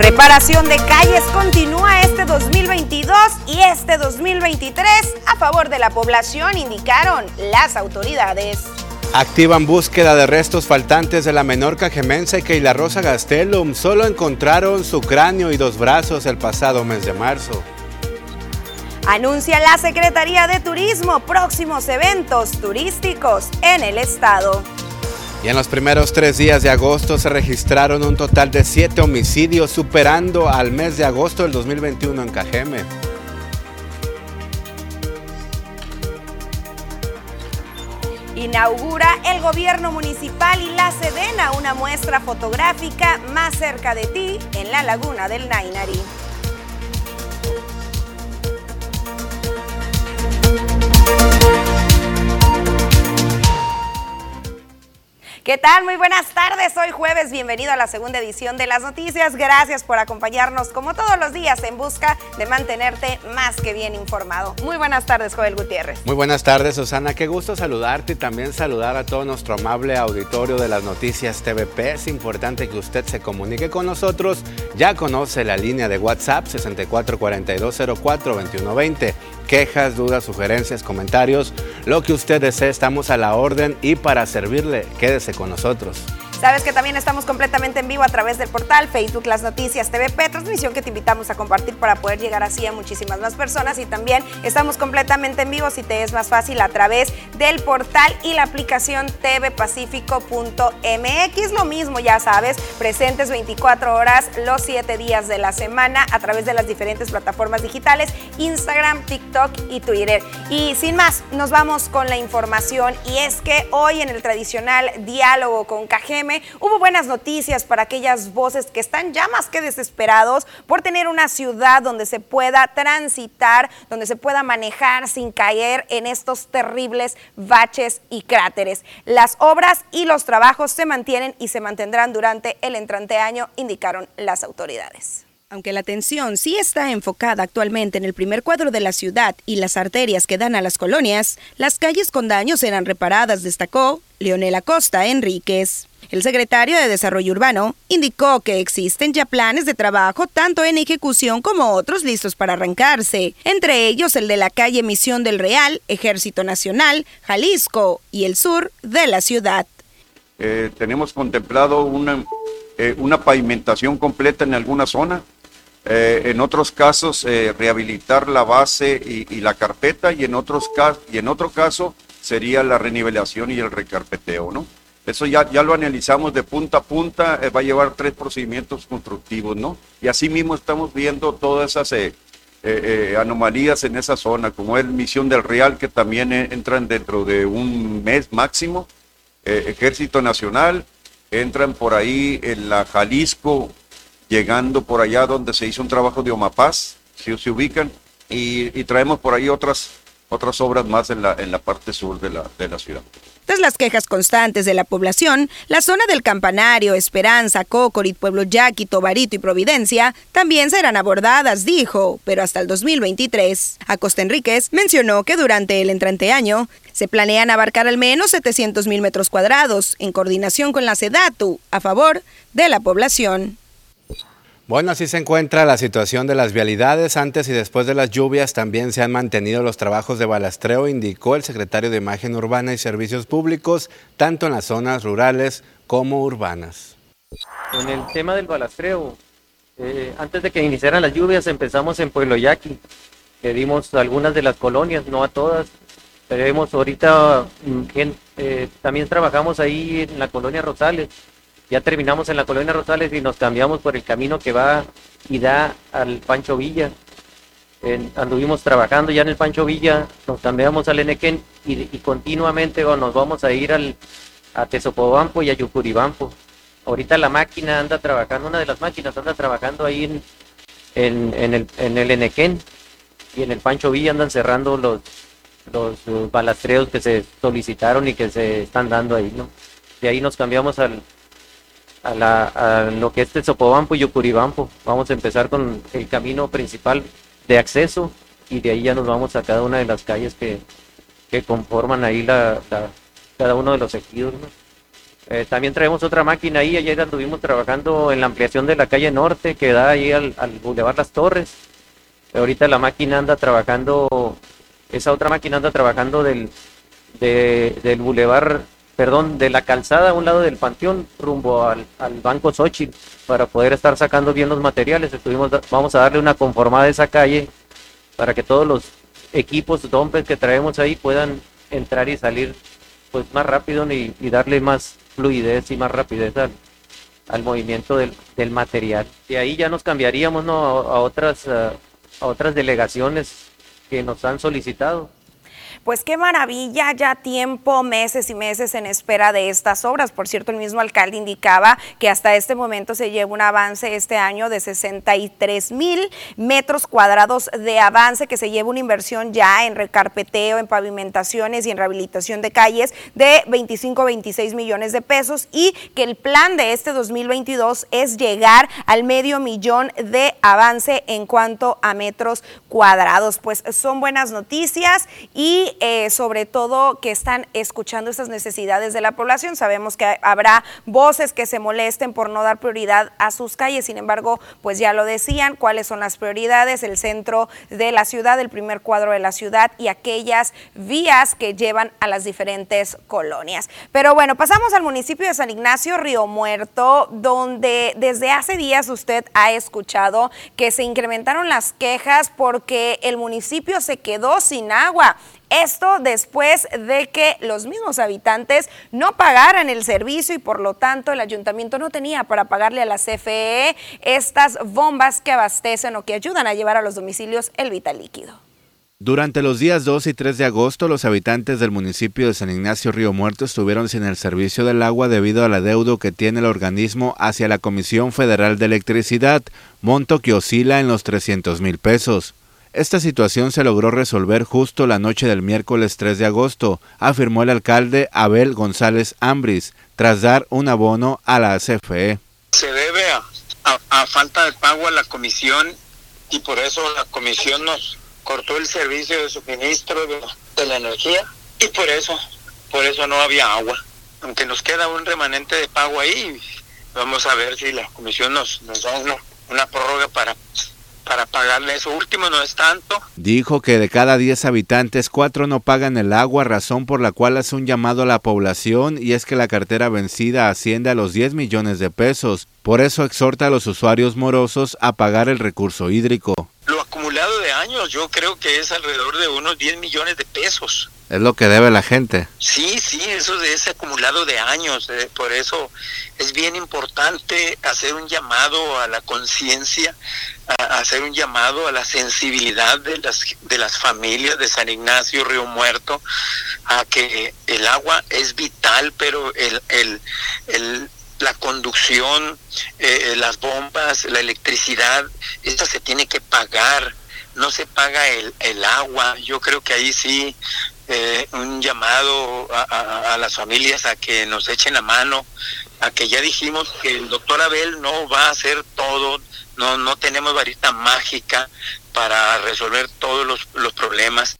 Reparación de calles continúa este 2022 y este 2023 a favor de la población, indicaron las autoridades. Activan búsqueda de restos faltantes de la menor cajemense la Rosa Gastelum. Solo encontraron su cráneo y dos brazos el pasado mes de marzo. Anuncia la Secretaría de Turismo próximos eventos turísticos en el estado. Y en los primeros tres días de agosto se registraron un total de siete homicidios, superando al mes de agosto del 2021 en Cajeme. Inaugura el gobierno municipal y la Sedena una muestra fotográfica más cerca de ti en la laguna del Nainari. ¿Qué tal? Muy buenas tardes. Hoy jueves, bienvenido a la segunda edición de las noticias. Gracias por acompañarnos como todos los días en busca de mantenerte más que bien informado. Muy buenas tardes, Joel Gutiérrez. Muy buenas tardes, Susana. Qué gusto saludarte y también saludar a todo nuestro amable auditorio de las noticias TVP. Es importante que usted se comunique con nosotros. Ya conoce la línea de WhatsApp 6442042120 quejas, dudas, sugerencias, comentarios, lo que usted desee, estamos a la orden y para servirle, quédese con nosotros. Sabes que también estamos completamente en vivo a través del portal Facebook Las Noticias TVP, transmisión que te invitamos a compartir para poder llegar así a muchísimas más personas y también estamos completamente en vivo si te es más fácil a través del portal y la aplicación tvpacifico.mx. Lo mismo, ya sabes, presentes 24 horas los 7 días de la semana a través de las diferentes plataformas digitales, Instagram, TikTok y Twitter. Y sin más, nos vamos con la información y es que hoy en el tradicional diálogo con Cajeme hubo buenas noticias para aquellas voces que están ya más que desesperados por tener una ciudad donde se pueda transitar, donde se pueda manejar sin caer en estos terribles baches y cráteres. Las obras y los trabajos se mantienen y se mantendrán durante el entrante año, indicaron las autoridades. Aunque la atención sí está enfocada actualmente en el primer cuadro de la ciudad y las arterias que dan a las colonias, las calles con daños serán reparadas, destacó Leonel Acosta Enríquez. El secretario de Desarrollo Urbano indicó que existen ya planes de trabajo tanto en ejecución como otros listos para arrancarse, entre ellos el de la calle Misión del Real, Ejército Nacional, Jalisco y el sur de la ciudad. Eh, tenemos contemplado una, eh, una pavimentación completa en alguna zona, eh, en otros casos rehabilitar la base y, y, la carpeta y en, otros y en otro caso sería la renivelación y el recarpeteo, ¿no? Eso ya, ya lo analizamos de punta a punta, eh, va a llevar tres procedimientos constructivos, ¿no? Y así mismo estamos viendo todas esas eh, eh, anomalías en esa zona, como es Misión del Real, que también entran dentro de un mes máximo, Ejército Nacional, entran por ahí en la Jalisco, llegando por allá donde se hizo un trabajo de Omapaz, si se ubican, y, traemos por ahí otras, otras obras más en la, en la parte sur de la, de la ciudad. Tras las quejas constantes de la población, la zona del Campanario, Esperanza, Cocorit, Pueblo Yaqui, Tobarito y Providencia también serán abordadas, dijo, pero hasta el 2023. Acosta Enríquez mencionó que durante el entrante año se planean abarcar al menos 700 mil metros cuadrados en coordinación con la SEDATU a favor de la población. Bueno, así se encuentra la situación de las vialidades. Antes y después de las lluvias también se han mantenido los trabajos de balastreo, indicó el secretario de Imagen Urbana y Servicios Públicos, tanto en las zonas rurales como urbanas. En el tema del balastreo, eh, antes de que iniciaran las lluvias empezamos en Pueblo Yaqui, que dimos algunas de las colonias, no a todas, pero vemos ahorita, mm, eh, también trabajamos ahí en la colonia Rosales, ya terminamos en la colonia Rosales y nos cambiamos por el camino que va y da al Pancho Villa. anduvimos trabajando ya en el Pancho Villa, nos cambiamos al Enequén y, continuamente nos vamos a ir al, a Tesopobampo y a Yucuribampo. Ahorita la máquina anda trabajando, una de las máquinas anda trabajando ahí en, en, el, en el Enequén y en el Pancho Villa andan cerrando los, los balastreos que se solicitaron y que se están dando ahí, ¿no? De ahí nos cambiamos al, a, la, lo que es Tezopobampo y Yucuribampo. Vamos a empezar con el camino principal de acceso y de ahí ya nos vamos a cada una de las calles que, conforman ahí la, cada uno de los ejidos. Eh, también traemos otra máquina ahí, ayer estuvimos trabajando en la ampliación de la calle norte que da ahí al, al Boulevard Las Torres. Ahorita la máquina anda trabajando, esa otra máquina anda trabajando del, del Boulevard, perdón, de la calzada a un lado del panteón rumbo al, Banco Xochitl para poder estar sacando bien los materiales. Estuvimos, vamos a darle una conformada a esa calle para que todos los equipos, dompes que traemos ahí puedan entrar y salir pues más rápido y, darle más fluidez y más rapidez al, movimiento del, material. Y ahí ya nos cambiaríamos ¿no? a, otras, a otras delegaciones que nos han solicitado. Pues qué maravilla, ya tiempo, meses y meses en espera de estas obras. Por cierto, el mismo alcalde indicaba que hasta este momento se lleva un avance este año de 63 mil metros cuadrados de avance, que se lleva una inversión ya en recarpeteo, en pavimentaciones y en rehabilitación de calles de 25 26 millones de pesos y que el plan de este 2022 es llegar al medio millón de avance en cuanto a metros cuadrados. Pues son buenas noticias y eh, sobre todo que están escuchando esas necesidades de la población. Sabemos que habrá voces que se molesten por no dar prioridad a sus calles, sin embargo, pues ya lo decían, cuáles son las prioridades, el centro de la ciudad, el primer cuadro de la ciudad y aquellas vías que llevan a las diferentes colonias. Pero bueno, pasamos al municipio de San Ignacio, Río Muerto, donde desde hace días usted ha escuchado que se incrementaron las quejas porque el municipio se quedó sin agua. Esto después de que los mismos habitantes no pagaran el servicio y por lo tanto el ayuntamiento no tenía para pagarle a la CFE estas bombas que abastecen o que ayudan a llevar a los domicilios el vital líquido. Durante los días 2 y 3 de agosto, los habitantes del municipio de San Ignacio Río Muerto estuvieron sin el servicio del agua debido al adeudo que tiene el organismo hacia la Comisión Federal de Electricidad, monto que oscila en los 300 mil pesos. Esta situación se logró resolver justo la noche del miércoles 3 de agosto, afirmó el alcalde Abel González Ambris, tras dar un abono a la CFE. Se debe a, falta de pago a la comisión y por eso la comisión nos cortó el servicio de suministro de, la energía y por eso, por eso no había agua. Aunque nos queda un remanente de pago ahí, vamos a ver si la comisión nos, da una prórroga para para pagarle eso último no es tanto. Dijo que de cada 10 habitantes, 4 no pagan el agua, razón por la cual hace un llamado a la población y es que la cartera vencida asciende a los 10 millones de pesos. Por eso exhorta a los usuarios morosos a pagar el recurso hídrico. Años yo creo que es alrededor de unos 10 millones de pesos. Es lo que debe la gente. Sí, sí, eso ese acumulado de años. Eh, por eso es bien importante hacer un llamado a la conciencia, hacer un llamado a la sensibilidad de las, de las familias de San Ignacio, Río Muerto, a que el agua es vital, pero el, el, el la conducción, eh, las bombas, la electricidad, esto se tiene que pagar, no se paga el, el agua. Yo creo que ahí sí eh, un llamado a, las familias a que nos echen la mano, a que ya dijimos que el doctor Abel no va a hacer todo, no, no tenemos varita mágica para resolver todos los, los problemas.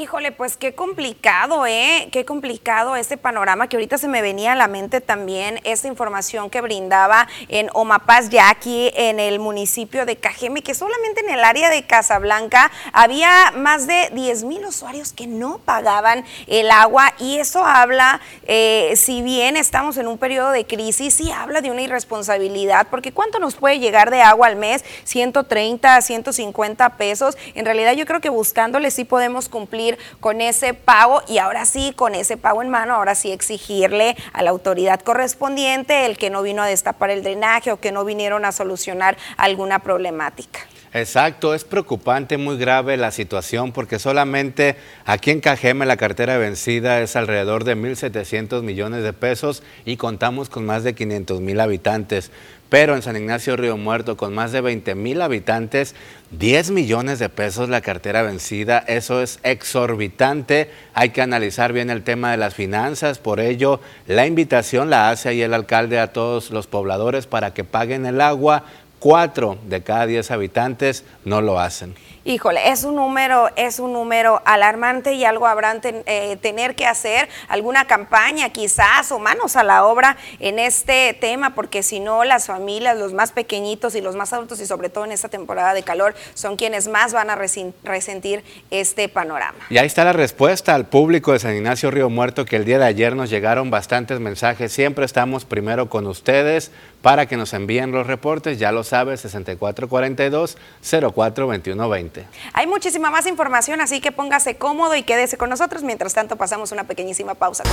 Híjole, pues qué complicado, ¿eh? Qué complicado este panorama que ahorita se me venía a la mente también, esta información que brindaba en Omapaz, ya aquí en el municipio de Cajeme, que solamente en el área de Casablanca había más de 10 mil usuarios que no pagaban el agua y eso habla, eh, si bien estamos en un periodo de crisis, sí habla de una irresponsabilidad, porque ¿cuánto nos puede llegar de agua al mes? 130, 150 pesos. En realidad yo creo que buscándole sí podemos cumplir con ese pago y ahora sí, con ese pago en mano, ahora sí exigirle a la autoridad correspondiente el que no vino a destapar el drenaje o que no vinieron a solucionar alguna problemática. Exacto, es preocupante, muy grave la situación porque solamente aquí en Cajeme la cartera vencida es alrededor de 1.700 millones de pesos y contamos con más de 500 mil habitantes. Pero en San Ignacio Río Muerto, con más de 20 mil habitantes, 10 millones de pesos la cartera vencida, eso es exorbitante. Hay que analizar bien el tema de las finanzas, por ello la invitación la hace ahí el alcalde a todos los pobladores para que paguen el agua. Cuatro de cada diez habitantes no lo hacen. Híjole, es un número, es un número alarmante y algo habrán eh, tener que hacer, alguna campaña quizás o manos a la obra en este tema, porque si no las familias, los más pequeñitos y los más adultos y sobre todo en esta temporada de calor son quienes más van a resentir este panorama. Y ahí está la respuesta al público de San Ignacio Río Muerto que el día de ayer nos llegaron bastantes mensajes. Siempre estamos primero con ustedes para que nos envíen los reportes, ya lo sabes, 6442 042120. Hay muchísima más información, así que póngase cómodo y quédese con nosotros. Mientras tanto, pasamos una pequeñísima pausa.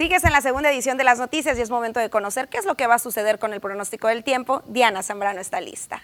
Sigues en la segunda edición de las noticias y es momento de conocer qué es lo que va a suceder con el pronóstico del tiempo. Diana Zambrano está lista.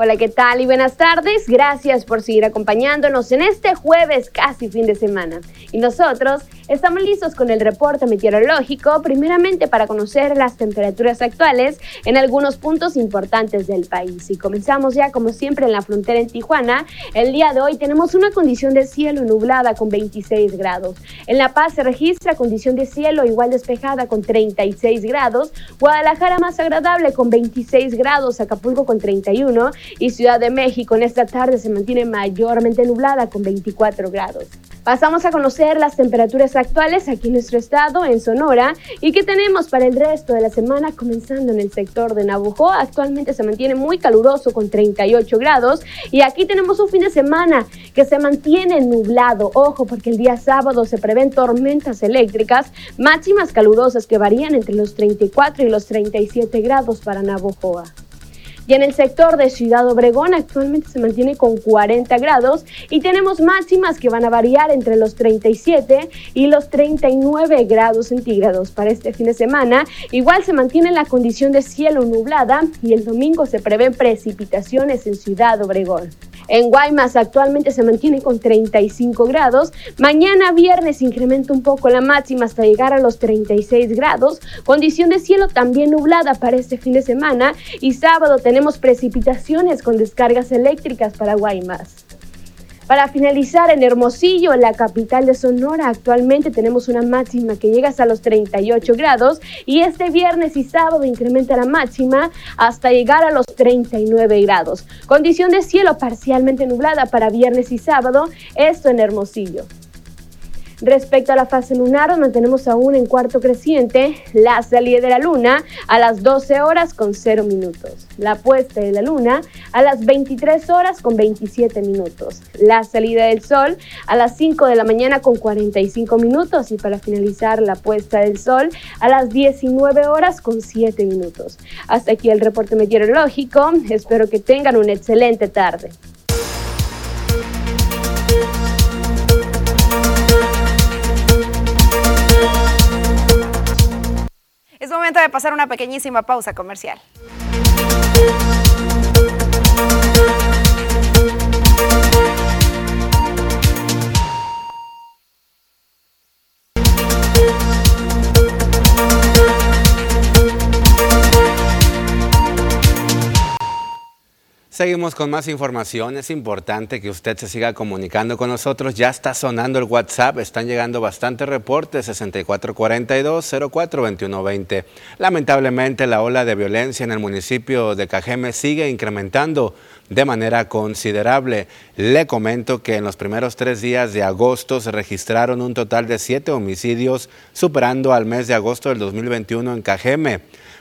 Hola, ¿qué tal? Y buenas tardes. Gracias por seguir acompañándonos en este jueves casi fin de semana. Y nosotros estamos listos con el reporte meteorológico, primeramente para conocer las temperaturas actuales en algunos puntos importantes del país. Y comenzamos ya, como siempre, en la frontera en Tijuana. El día de hoy tenemos una condición de cielo nublada con 26 grados. En La Paz se registra condición de cielo igual despejada con 36 grados. Guadalajara más agradable con 26 grados. Acapulco con 31 y Ciudad de México en esta tarde se mantiene mayormente nublada con 24 grados. Pasamos a conocer las temperaturas actuales aquí en nuestro estado, en Sonora, y qué tenemos para el resto de la semana, comenzando en el sector de Navajo. Actualmente se mantiene muy caluroso con 38 grados, y aquí tenemos un fin de semana que se mantiene nublado. Ojo, porque el día sábado se prevén tormentas eléctricas máximas calurosas que varían entre los 34 y los 37 grados para Navojoa. Y en el sector de Ciudad Obregón actualmente se mantiene con 40 grados y tenemos máximas que van a variar entre los 37 y los 39 grados centígrados para este fin de semana. Igual se mantiene la condición de cielo nublada y el domingo se prevén precipitaciones en Ciudad Obregón. En Guaymas actualmente se mantiene con 35 grados. Mañana viernes incrementa un poco la máxima hasta llegar a los 36 grados. Condición de cielo también nublada para este fin de semana. Y sábado tenemos precipitaciones con descargas eléctricas para Guaymas. Para finalizar, en Hermosillo, la capital de Sonora, actualmente tenemos una máxima que llega hasta los 38 grados y este viernes y sábado incrementa la máxima hasta llegar a los 39 grados. Condición de cielo parcialmente nublada para viernes y sábado, esto en Hermosillo. Respecto a la fase lunar, mantenemos aún en cuarto creciente la salida de la luna a las 12 horas con 0 minutos, la puesta de la luna a las 23 horas con 27 minutos, la salida del sol a las 5 de la mañana con 45 minutos y para finalizar la puesta del sol a las 19 horas con 7 minutos. Hasta aquí el reporte meteorológico, espero que tengan una excelente tarde. Momento de pasar una pequeñísima pausa comercial. Seguimos con más información. Es importante que usted se siga comunicando con nosotros. Ya está sonando el WhatsApp. Están llegando bastantes reportes. 6442-042120. Lamentablemente, la ola de violencia en el municipio de Cajeme sigue incrementando de manera considerable. Le comento que en los primeros tres días de agosto se registraron un total de siete homicidios, superando al mes de agosto del 2021 en Cajeme.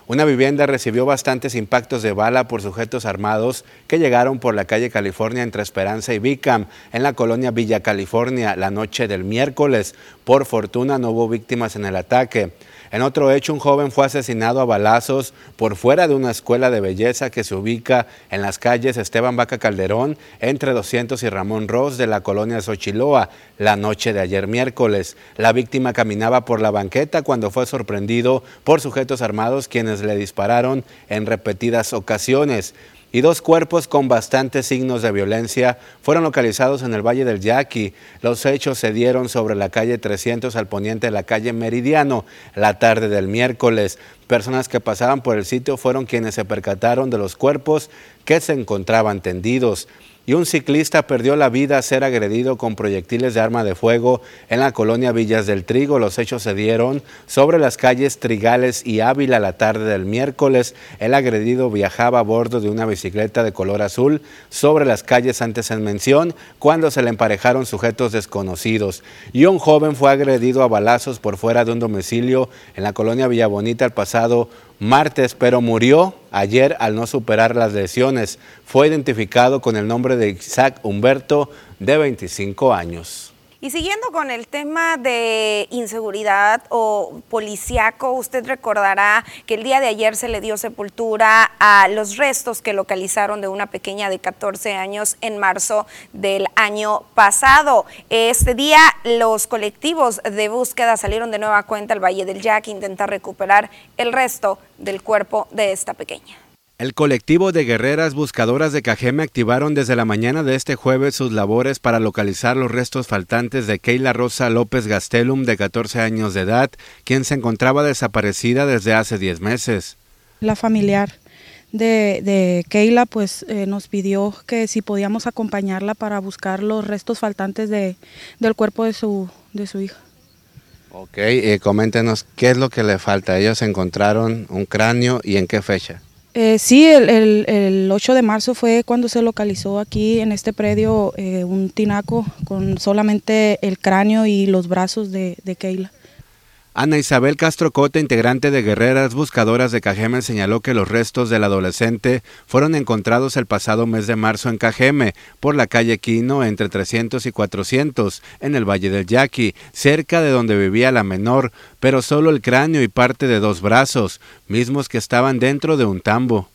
Una vivienda recibió bastantes impactos de bala por sujetos armados que llegaron por la calle California entre Esperanza y Bicam en la colonia Villa California la noche del miércoles. Por fortuna no hubo víctimas en el ataque. En otro hecho, un joven fue asesinado a balazos por fuera de una escuela de belleza que se ubica en las calles Esteban Vaca Calderón, entre 200 y Ramón Ross de la colonia Xochiloa, la noche de ayer miércoles. La víctima caminaba por la banqueta cuando fue sorprendido por sujetos armados quienes le dispararon en repetidas ocasiones. Y dos cuerpos con bastantes signos de violencia fueron localizados en el Valle del Yaqui. Los hechos se dieron sobre la calle 300 al poniente de la calle Meridiano la tarde del miércoles. Personas que pasaban por el sitio fueron quienes se percataron de los cuerpos que se encontraban tendidos y un ciclista perdió la vida a ser agredido con proyectiles de arma de fuego en la colonia Villas del Trigo. Los hechos se dieron sobre las calles Trigales y Ávila la tarde del miércoles. El agredido viajaba a bordo de una bicicleta de color azul sobre las calles antes en mención cuando se le emparejaron sujetos desconocidos. Y un joven fue agredido a balazos por fuera de un domicilio en la colonia Villabonita el pasado martes, pero murió ayer al no superar las lesiones. Fue identificado con el nombre de Isaac Humberto, de 25 años. Y siguiendo con el tema de inseguridad o policiaco, usted recordará que el día de ayer se le dio sepultura a los restos que localizaron de una pequeña de 14 años en marzo del año pasado. Este día los colectivos de búsqueda salieron de nueva cuenta al Valle del Yaque a intentar recuperar el resto del cuerpo de esta pequeña. El colectivo de guerreras buscadoras de Cajeme activaron desde la mañana de este jueves sus labores para localizar los restos faltantes de Keila Rosa López Gastelum, de 14 años de edad, quien se encontraba desaparecida desde hace 10 meses. La familiar de, de Keila pues eh, nos pidió que si podíamos acompañarla para buscar los restos faltantes de, del cuerpo de su, de su hija. Ok, eh, coméntenos qué es lo que le falta. Ellos encontraron un cráneo y en qué fecha. Eh, sí, el, el, el, 8 de marzo fue cuando se localizó aquí en este predio eh, un tinaco con solamente el cráneo y los brazos de, de Keila. Ana Isabel Castro Cota, integrante de Guerreras Buscadoras de Cajeme, señaló que los restos del adolescente fueron encontrados el pasado mes de marzo en Cajeme, por la calle Quino, entre 300 y 400, en el Valle del Yaqui, cerca de donde vivía la menor, pero solo el cráneo y parte de dos brazos, mismos que estaban dentro de un tambo.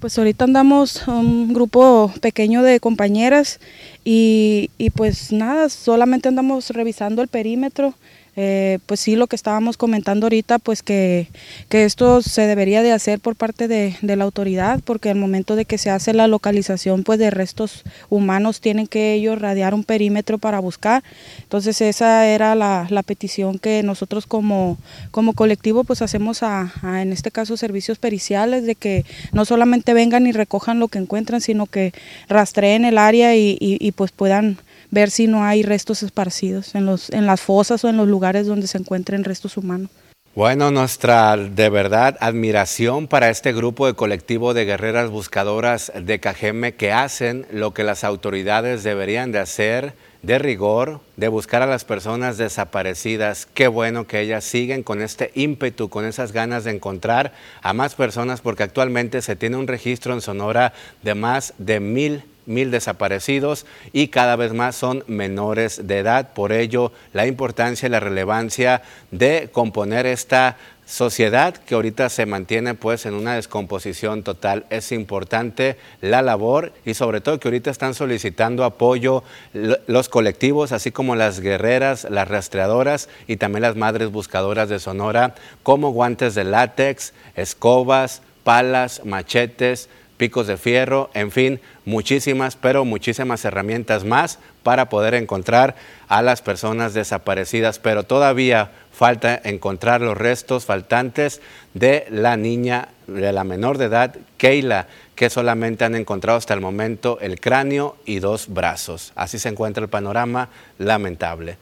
Pues ahorita andamos un grupo pequeño de compañeras y, y pues nada, solamente andamos revisando el perímetro eh, pues sí, lo que estábamos comentando ahorita, pues que, que esto se debería de hacer por parte de, la autoridad, porque al momento de que se hace la localización pues de restos humanos, tienen que ellos radiar un perímetro para buscar. Entonces esa era la, petición que nosotros como, como colectivo pues hacemos a, a, en este caso, servicios periciales, de que no solamente vengan y recojan lo que encuentran, sino que rastreen el área y, y, y pues puedan ver si no hay restos esparcidos en, los, en las fosas o en los lugares donde se encuentren restos humanos. Bueno, nuestra de verdad admiración para este grupo de colectivo de guerreras buscadoras de Cajeme que hacen lo que las autoridades deberían de hacer de rigor, de buscar a las personas desaparecidas. Qué bueno que ellas siguen con este ímpetu, con esas ganas de encontrar a más personas, porque actualmente se tiene un registro en Sonora de más de mil mil desaparecidos y cada vez más son menores de edad. Por ello, la importancia y la relevancia de componer esta sociedad que ahorita se mantiene pues en una descomposición total. Es importante la labor y sobre todo que ahorita están solicitando apoyo los colectivos, así como las guerreras, las rastreadoras y también las madres buscadoras de Sonora, como guantes de látex, escobas, palas, machetes, picos de fierro, en fin, muchísimas, pero muchísimas herramientas más para poder encontrar a las personas desaparecidas, pero todavía falta encontrar los restos faltantes de la niña, de la menor de edad, Keila, que solamente han encontrado hasta el momento el cráneo y dos brazos. Así se encuentra el panorama lamentable.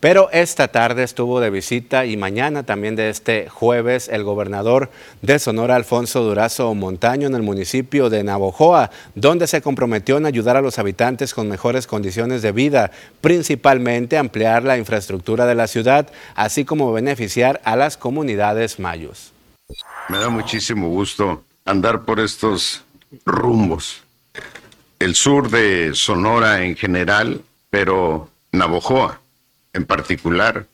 Pero esta tarde estuvo de visita y mañana también de este jueves el gobernador de Sonora, Alfonso Durazo Montaño, en el municipio de Navojoa, donde se comprometió en ayudar a los habitantes con mejores condiciones de vida, principalmente ampliar la infraestructura de la ciudad, así como beneficiar a las comunidades mayos. Me da muchísimo gusto andar por estos rumbos. El sur de Sonora en general, pero Navojoa en particular,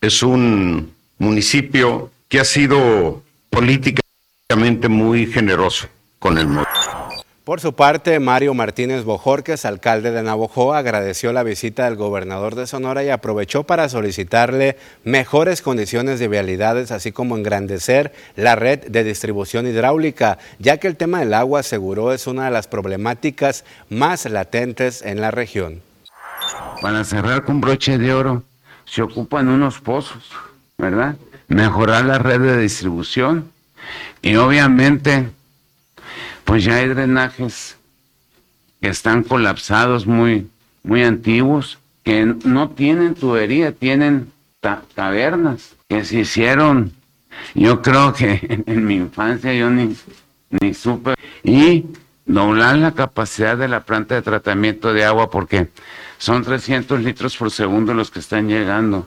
es un municipio que ha sido políticamente muy generoso con el Por su parte, Mario Martínez Bojorques, alcalde de Navojoa, agradeció la visita del gobernador de Sonora y aprovechó para solicitarle mejores condiciones de vialidades, así como engrandecer la red de distribución hidráulica, ya que el tema del agua, aseguró, es una de las problemáticas más latentes en la región. Para cerrar con broche de oro, se ocupan unos pozos, ¿verdad? Mejorar la red de distribución y obviamente pues ya hay drenajes que están colapsados muy, muy antiguos, que no tienen tubería, tienen cavernas que se hicieron, yo creo que en, mi infancia yo ni, ni supe, y doblar la capacidad de la planta de tratamiento de agua porque son 300 litros por segundo los que están llegando,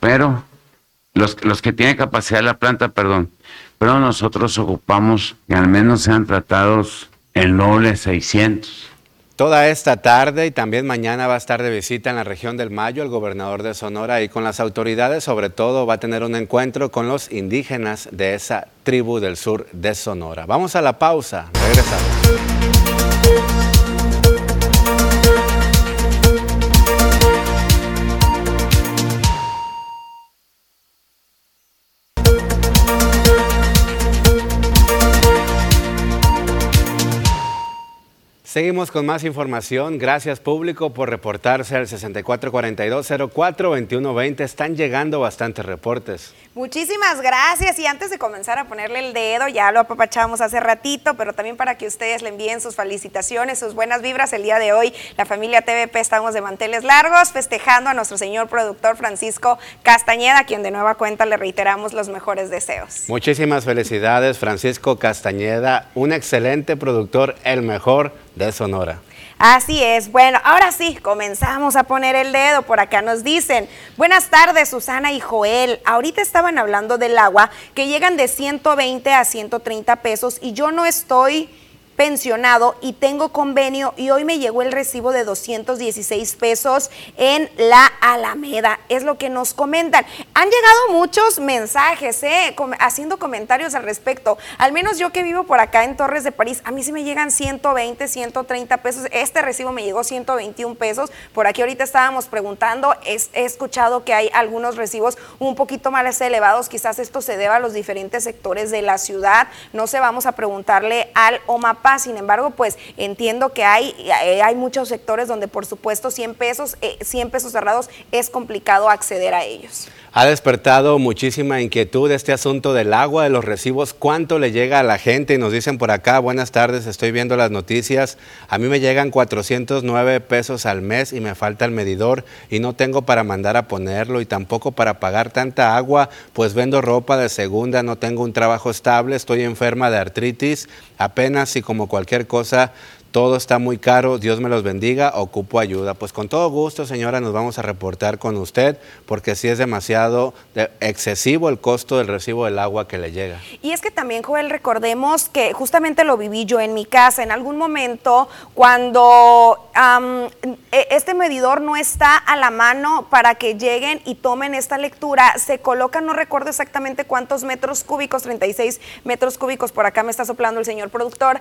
pero los, los que tienen capacidad de la planta, perdón, pero nosotros ocupamos que al menos sean tratados el doble 600. Toda esta tarde y también mañana va a estar de visita en la región del Mayo el gobernador de Sonora y con las autoridades, sobre todo va a tener un encuentro con los indígenas de esa tribu del sur de Sonora. Vamos a la pausa, regresamos. Seguimos con más información. Gracias público por reportarse al 6442-042120. Están llegando bastantes reportes. Muchísimas gracias. Y antes de comenzar a ponerle el dedo, ya lo apapachamos hace ratito, pero también para que ustedes le envíen sus felicitaciones, sus buenas vibras. El día de hoy, la familia TVP estamos de manteles largos, festejando a nuestro señor productor Francisco Castañeda, a quien de nueva cuenta le reiteramos los mejores deseos. Muchísimas felicidades, Francisco Castañeda, un excelente productor, el mejor de Sonora. Así es. Bueno, ahora sí, comenzamos a poner el dedo. Por acá nos dicen, buenas tardes Susana y Joel. Ahorita estaban hablando del agua que llegan de 120 a 130 pesos y yo no estoy pensionado y tengo convenio y hoy me llegó el recibo de 216 pesos en la Alameda. Es lo que nos comentan. Han llegado muchos mensajes, ¿eh? haciendo comentarios al respecto. Al menos yo que vivo por acá en Torres de París, a mí sí me llegan 120, 130 pesos. Este recibo me llegó 121 pesos. Por aquí ahorita estábamos preguntando, he escuchado que hay algunos recibos un poquito más elevados. Quizás esto se deba a los diferentes sectores de la ciudad. No sé, vamos a preguntarle al OMAP sin embargo, pues entiendo que hay, eh, hay muchos sectores donde por supuesto 100 pesos, 100 eh, pesos cerrados es complicado acceder a ellos. Ha despertado muchísima inquietud este asunto del agua, de los recibos, cuánto le llega a la gente. Y nos dicen por acá, buenas tardes, estoy viendo las noticias, a mí me llegan 409 pesos al mes y me falta el medidor y no tengo para mandar a ponerlo y tampoco para pagar tanta agua, pues vendo ropa de segunda, no tengo un trabajo estable, estoy enferma de artritis, apenas y como cualquier cosa todo está muy caro, Dios me los bendiga, ocupo ayuda. Pues con todo gusto, señora, nos vamos a reportar con usted, porque sí es demasiado excesivo el costo del recibo del agua que le llega. Y es que también, Joel, recordemos que justamente lo viví yo en mi casa, en algún momento, cuando e, este medidor no está a la mano para que lleguen y tomen esta lectura, se coloca, no recuerdo exactamente cuántos metros cúbicos, 36 metros cúbicos, por acá me está soplando el señor productor,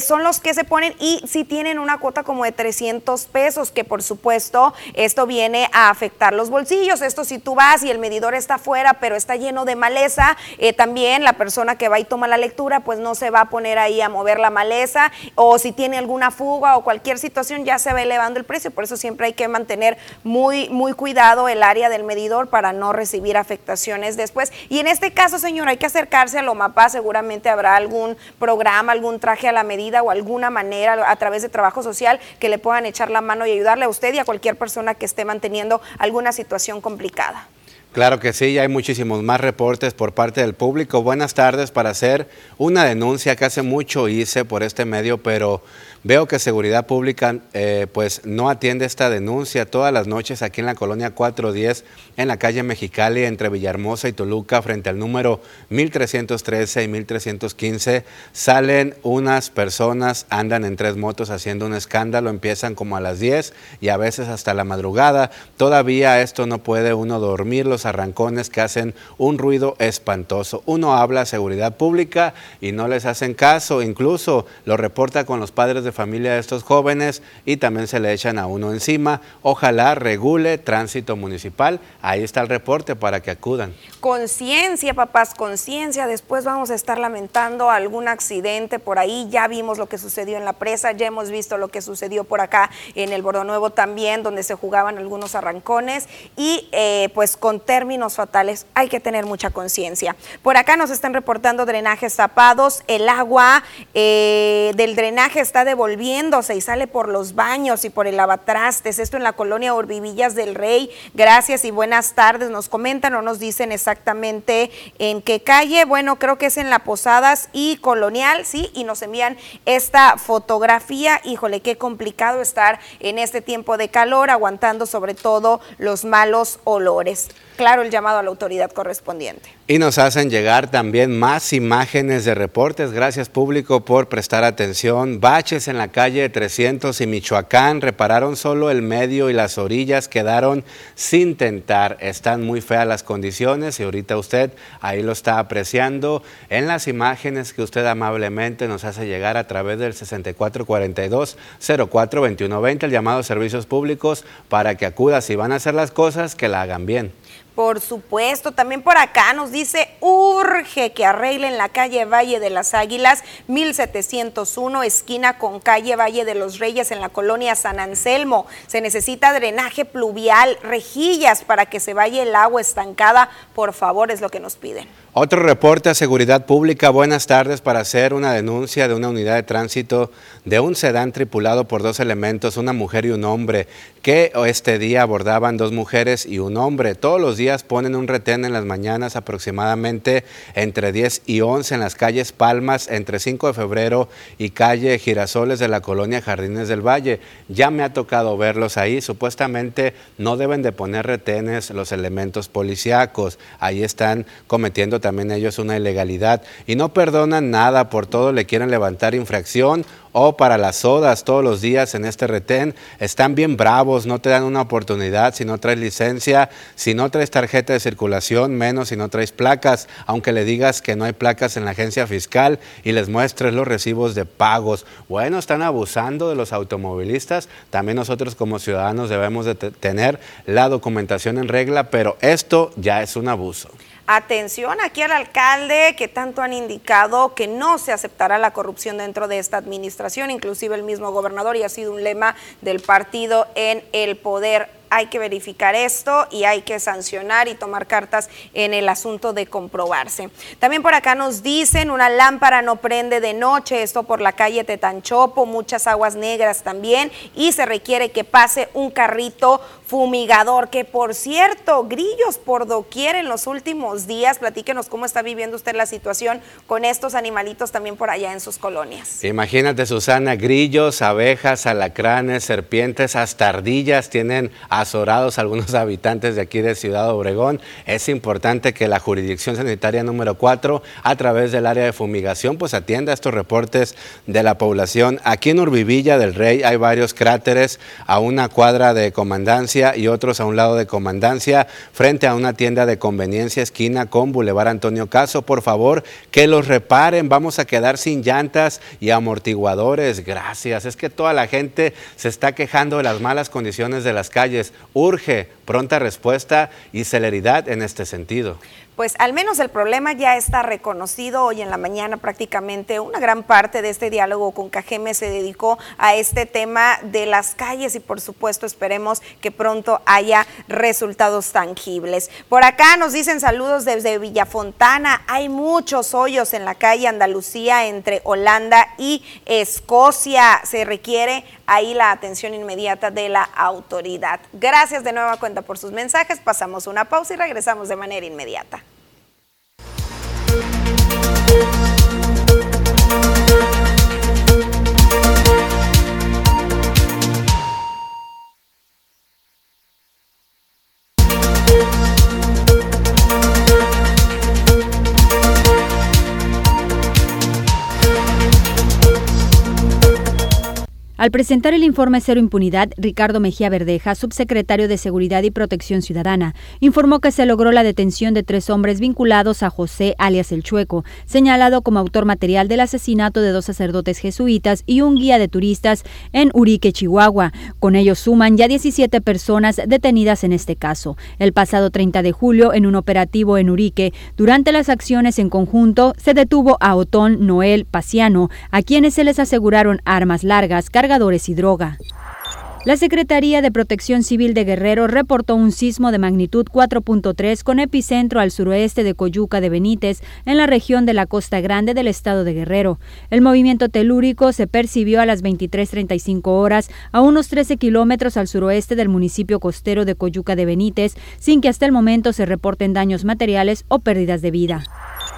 son los que se ponen y si tienen una cuota como de 300 pesos, que por supuesto esto viene a afectar los bolsillos. Esto si tú vas y el medidor está afuera, pero está lleno de maleza, eh, también la persona que va y toma la lectura, pues no se va a poner ahí a mover la maleza o si tiene alguna fuga o cualquier situación ya se va elevando el precio. Por eso siempre hay que mantener muy, muy cuidado el área del medidor para no recibir afectaciones después. Y en este caso, señor, hay que acercarse a lo MAPA, seguramente habrá algún programa, algún traje a la medida o alguna manera a través de trabajo social que le puedan echar la mano y ayudarle a usted y a cualquier persona que esté manteniendo alguna situación complicada. Claro que sí, ya hay muchísimos más reportes por parte del público. Buenas tardes para hacer una denuncia que hace mucho hice por este medio, pero Veo que Seguridad Pública eh, pues no atiende esta denuncia todas las noches aquí en la colonia 410 en la calle Mexicali entre Villahermosa y Toluca frente al número 1313 y 1315 salen unas personas, andan en tres motos haciendo un escándalo, empiezan como a las 10 y a veces hasta la madrugada. Todavía esto no puede uno dormir, los arrancones que hacen un ruido espantoso. Uno habla a seguridad pública y no les hacen caso, incluso lo reporta con los padres de familia de estos jóvenes y también se le echan a uno encima. Ojalá regule tránsito municipal. Ahí está el reporte para que acudan. Conciencia, papás, conciencia. Después vamos a estar lamentando algún accidente por ahí. Ya vimos lo que sucedió en la presa, ya hemos visto lo que sucedió por acá en el Bordo Nuevo también, donde se jugaban algunos arrancones y eh, pues con términos fatales hay que tener mucha conciencia. Por acá nos están reportando drenajes tapados, el agua eh, del drenaje está devolviéndose y sale por los baños y por el lavatrastes. Esto en la colonia Urbivillas del Rey. Gracias y buenas tardes. Nos comentan o nos dicen exactamente en qué calle. Bueno, creo que es en la Posadas y Colonial, sí, y nos envían esta fotografía. Híjole, qué complicado estar en este tiempo de calor, aguantando sobre todo los malos olores. Claro, el llamado a la autoridad correspondiente. Y nos hacen llegar también más imágenes de reportes. Gracias público por prestar atención. Baches en la calle 300 y Michoacán repararon solo el medio y las orillas quedaron sin tentar. Están muy feas las condiciones y ahorita usted ahí lo está apreciando en las imágenes que usted amablemente nos hace llegar a través del 6442-042120, el llamado servicios públicos para que acuda si van a hacer las cosas que la hagan bien. Por supuesto, también por acá nos dice, urge que arreglen la calle Valle de las Águilas, 1701, esquina con calle Valle de los Reyes en la colonia San Anselmo. Se necesita drenaje pluvial, rejillas para que se vaya el agua estancada. Por favor, es lo que nos piden. Otro reporte a Seguridad Pública. Buenas tardes para hacer una denuncia de una unidad de tránsito de un sedán tripulado por dos elementos, una mujer y un hombre, que este día abordaban dos mujeres y un hombre. Todos los días ponen un retén en las mañanas aproximadamente entre 10 y 11 en las calles Palmas, entre 5 de febrero y calle Girasoles de la colonia Jardines del Valle. Ya me ha tocado verlos ahí. Supuestamente no deben de poner retenes los elementos policíacos. Ahí están cometiendo también ellos una ilegalidad y no perdonan nada, por todo le quieren levantar infracción o para las sodas todos los días en este retén. Están bien bravos, no te dan una oportunidad si no traes licencia, si no traes tarjeta de circulación, menos si no traes placas, aunque le digas que no hay placas en la agencia fiscal y les muestres los recibos de pagos. Bueno, están abusando de los automovilistas. También nosotros como ciudadanos debemos de tener la documentación en regla, pero esto ya es un abuso. Atención aquí al alcalde que tanto han indicado que no se aceptará la corrupción dentro de esta administración, inclusive el mismo gobernador y ha sido un lema del partido en el poder hay que verificar esto y hay que sancionar y tomar cartas en el asunto de comprobarse. También por acá nos dicen, una lámpara no prende de noche, esto por la calle Tetanchopo, muchas aguas negras también, y se requiere que pase un carrito fumigador, que por cierto, grillos por doquier en los últimos días, platíquenos cómo está viviendo usted la situación con estos animalitos también por allá en sus colonias. Imagínate, Susana, grillos, abejas, alacranes, serpientes, hasta ardillas tienen azorados algunos habitantes de aquí de Ciudad Obregón. Es importante que la jurisdicción sanitaria número 4, a través del área de fumigación, pues atienda estos reportes de la población. Aquí en Urbivilla del Rey hay varios cráteres a una cuadra de comandancia y otros a un lado de comandancia, frente a una tienda de conveniencia esquina con Boulevard Antonio Caso. Por favor, que los reparen. Vamos a quedar sin llantas y amortiguadores. Gracias. Es que toda la gente se está quejando de las malas condiciones de las calles urge pronta respuesta y celeridad en este sentido pues al menos el problema ya está reconocido. Hoy en la mañana prácticamente una gran parte de este diálogo con Cajeme se dedicó a este tema de las calles y por supuesto esperemos que pronto haya resultados tangibles. Por acá nos dicen saludos desde Villafontana. Hay muchos hoyos en la calle Andalucía entre Holanda y Escocia. Se requiere ahí la atención inmediata de la autoridad. Gracias de nueva cuenta por sus mensajes. Pasamos una pausa y regresamos de manera inmediata. Al presentar el informe Cero Impunidad, Ricardo Mejía Verdeja, subsecretario de Seguridad y Protección Ciudadana, informó que se logró la detención de tres hombres vinculados a José alias El Chueco, señalado como autor material del asesinato de dos sacerdotes jesuitas y un guía de turistas en Urique, Chihuahua. Con ellos suman ya 17 personas detenidas en este caso. El pasado 30 de julio, en un operativo en Urique, durante las acciones en conjunto, se detuvo a Otón Noel Paciano, a quienes se les aseguraron armas largas, cargadores y droga. La Secretaría de Protección Civil de Guerrero reportó un sismo de magnitud 4.3 con epicentro al suroeste de Coyuca de Benítez, en la región de la Costa Grande del estado de Guerrero. El movimiento telúrico se percibió a las 23.35 horas a unos 13 kilómetros al suroeste del municipio costero de Coyuca de Benítez, sin que hasta el momento se reporten daños materiales o pérdidas de vida.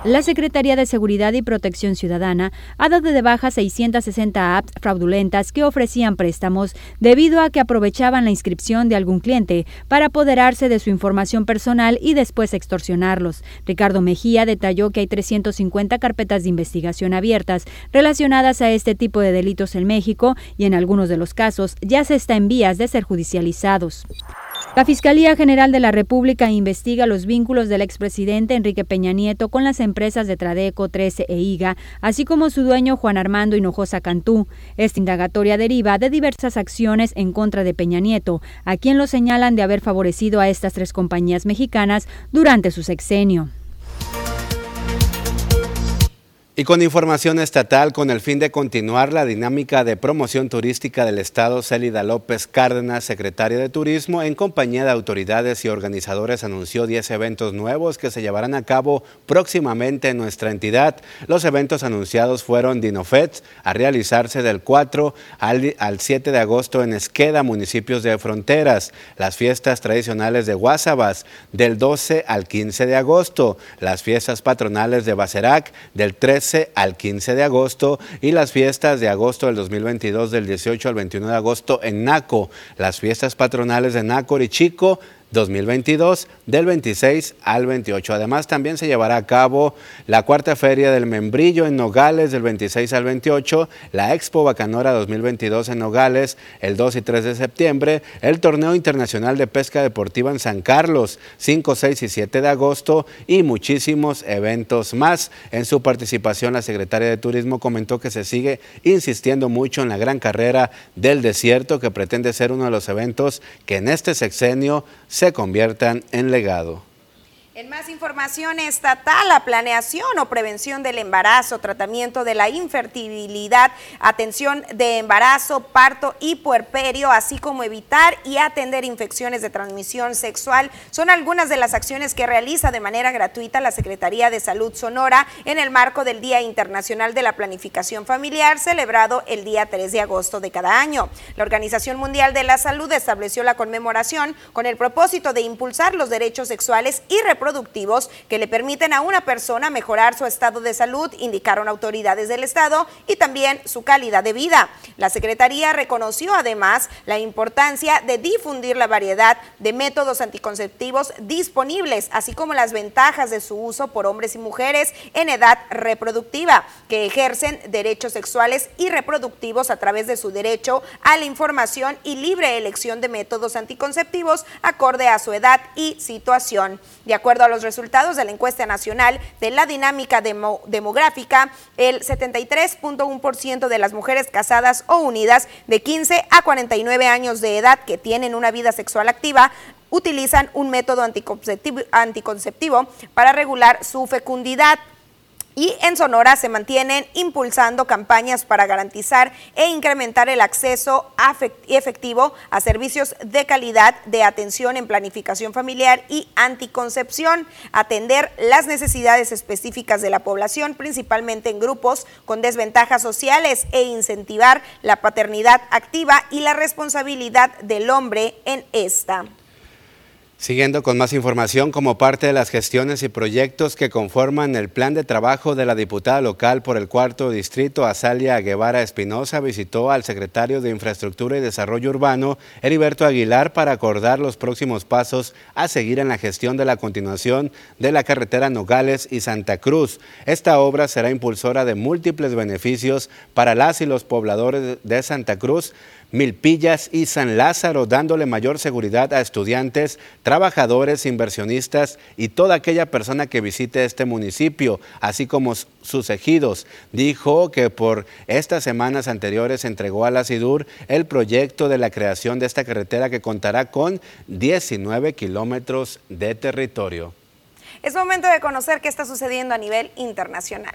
La Secretaría de Seguridad y Protección Ciudadana ha dado de baja 660 apps fraudulentas que ofrecían préstamos debido a que aprovechaban la inscripción de algún cliente para apoderarse de su información personal y después extorsionarlos. Ricardo Mejía detalló que hay 350 carpetas de investigación abiertas relacionadas a este tipo de delitos en México y en algunos de los casos ya se está en vías de ser judicializados. La Fiscalía General de la República investiga los vínculos del expresidente Enrique Peña Nieto con las empresas de Tradeco, 13 e IGA, así como su dueño Juan Armando Hinojosa Cantú. Esta indagatoria deriva de diversas acciones en contra de Peña Nieto, a quien lo señalan de haber favorecido a estas tres compañías mexicanas durante su sexenio. Y con información estatal, con el fin de continuar la dinámica de promoción turística del Estado, Célida López Cárdenas, secretaria de Turismo, en compañía de autoridades y organizadores, anunció 10 eventos nuevos que se llevarán a cabo próximamente en nuestra entidad. Los eventos anunciados fueron Dinofet, a realizarse del 4 al, al 7 de agosto en Esqueda, municipios de fronteras. Las fiestas tradicionales de Guasabas, del 12 al 15 de agosto. Las fiestas patronales de Bacerac, del 13 al 15 de agosto y las fiestas de agosto del 2022 del 18 al 21 de agosto en Naco, las fiestas patronales de Naco y Chico 2022 del 26 al 28. Además, también se llevará a cabo la cuarta feria del membrillo en Nogales del 26 al 28, la Expo Bacanora 2022 en Nogales el 2 y 3 de septiembre, el Torneo Internacional de Pesca Deportiva en San Carlos 5, 6 y 7 de agosto y muchísimos eventos más. En su participación, la secretaria de Turismo comentó que se sigue insistiendo mucho en la gran carrera del desierto que pretende ser uno de los eventos que en este sexenio se conviertan en legado. En más información estatal, la planeación o prevención del embarazo, tratamiento de la infertilidad, atención de embarazo, parto y puerperio, así como evitar y atender infecciones de transmisión sexual, son algunas de las acciones que realiza de manera gratuita la Secretaría de Salud Sonora en el marco del Día Internacional de la Planificación Familiar, celebrado el día 3 de agosto de cada año. La Organización Mundial de la Salud estableció la conmemoración con el propósito de impulsar los derechos sexuales y reproductivos productivos que le permiten a una persona mejorar su estado de salud, indicaron autoridades del Estado, y también su calidad de vida. La Secretaría reconoció además la importancia de difundir la variedad de métodos anticonceptivos disponibles, así como las ventajas de su uso por hombres y mujeres en edad reproductiva, que ejercen derechos sexuales y reproductivos a través de su derecho a la información y libre elección de métodos anticonceptivos acorde a su edad y situación. De acuerdo a los resultados de la encuesta nacional de la dinámica demográfica, el 73.1% de las mujeres casadas o unidas de 15 a 49 años de edad que tienen una vida sexual activa utilizan un método anticonceptivo para regular su fecundidad y en Sonora se mantienen impulsando campañas para garantizar e incrementar el acceso efectivo a servicios de calidad de atención en planificación familiar y anticoncepción, atender las necesidades específicas de la población, principalmente en grupos con desventajas sociales e incentivar la paternidad activa y la responsabilidad del hombre en esta. Siguiendo con más información, como parte de las gestiones y proyectos que conforman el plan de trabajo de la diputada local por el cuarto distrito, Azalia Guevara Espinosa, visitó al secretario de Infraestructura y Desarrollo Urbano, Heriberto Aguilar, para acordar los próximos pasos a seguir en la gestión de la continuación de la carretera Nogales y Santa Cruz. Esta obra será impulsora de múltiples beneficios para las y los pobladores de Santa Cruz, Milpillas y San Lázaro, dándole mayor seguridad a estudiantes, trabajadores, inversionistas y toda aquella persona que visite este municipio, así como sus ejidos. Dijo que por estas semanas anteriores entregó a la SIDUR el proyecto de la creación de esta carretera que contará con 19 kilómetros de territorio. Es momento de conocer qué está sucediendo a nivel internacional.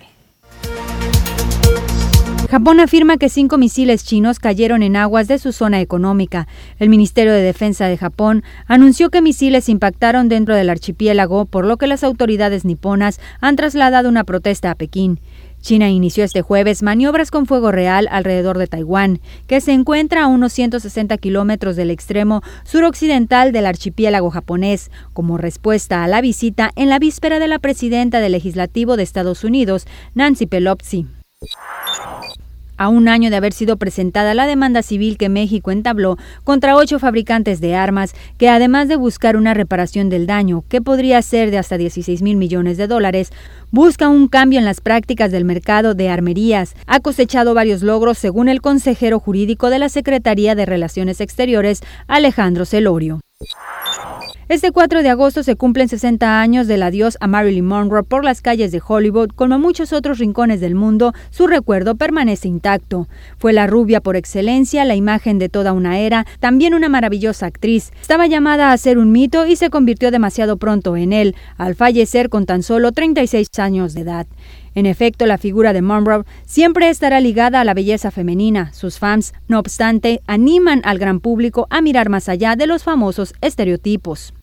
Japón afirma que cinco misiles chinos cayeron en aguas de su zona económica. El Ministerio de Defensa de Japón anunció que misiles impactaron dentro del archipiélago, por lo que las autoridades niponas han trasladado una protesta a Pekín. China inició este jueves maniobras con fuego real alrededor de Taiwán, que se encuentra a unos 160 kilómetros del extremo suroccidental del archipiélago japonés, como respuesta a la visita en la víspera de la presidenta del Legislativo de Estados Unidos, Nancy Pelosi. A un año de haber sido presentada la demanda civil que México entabló contra ocho fabricantes de armas, que además de buscar una reparación del daño, que podría ser de hasta 16 mil millones de dólares, busca un cambio en las prácticas del mercado de armerías. Ha cosechado varios logros según el consejero jurídico de la Secretaría de Relaciones Exteriores, Alejandro Celorio. Este 4 de agosto se cumplen 60 años del adiós a Marilyn Monroe por las calles de Hollywood. Como muchos otros rincones del mundo, su recuerdo permanece intacto. Fue la rubia por excelencia, la imagen de toda una era, también una maravillosa actriz. Estaba llamada a ser un mito y se convirtió demasiado pronto en él, al fallecer con tan solo 36 años de edad. En efecto, la figura de Monroe siempre estará ligada a la belleza femenina. Sus fans, no obstante, animan al gran público a mirar más allá de los famosos estereotipos.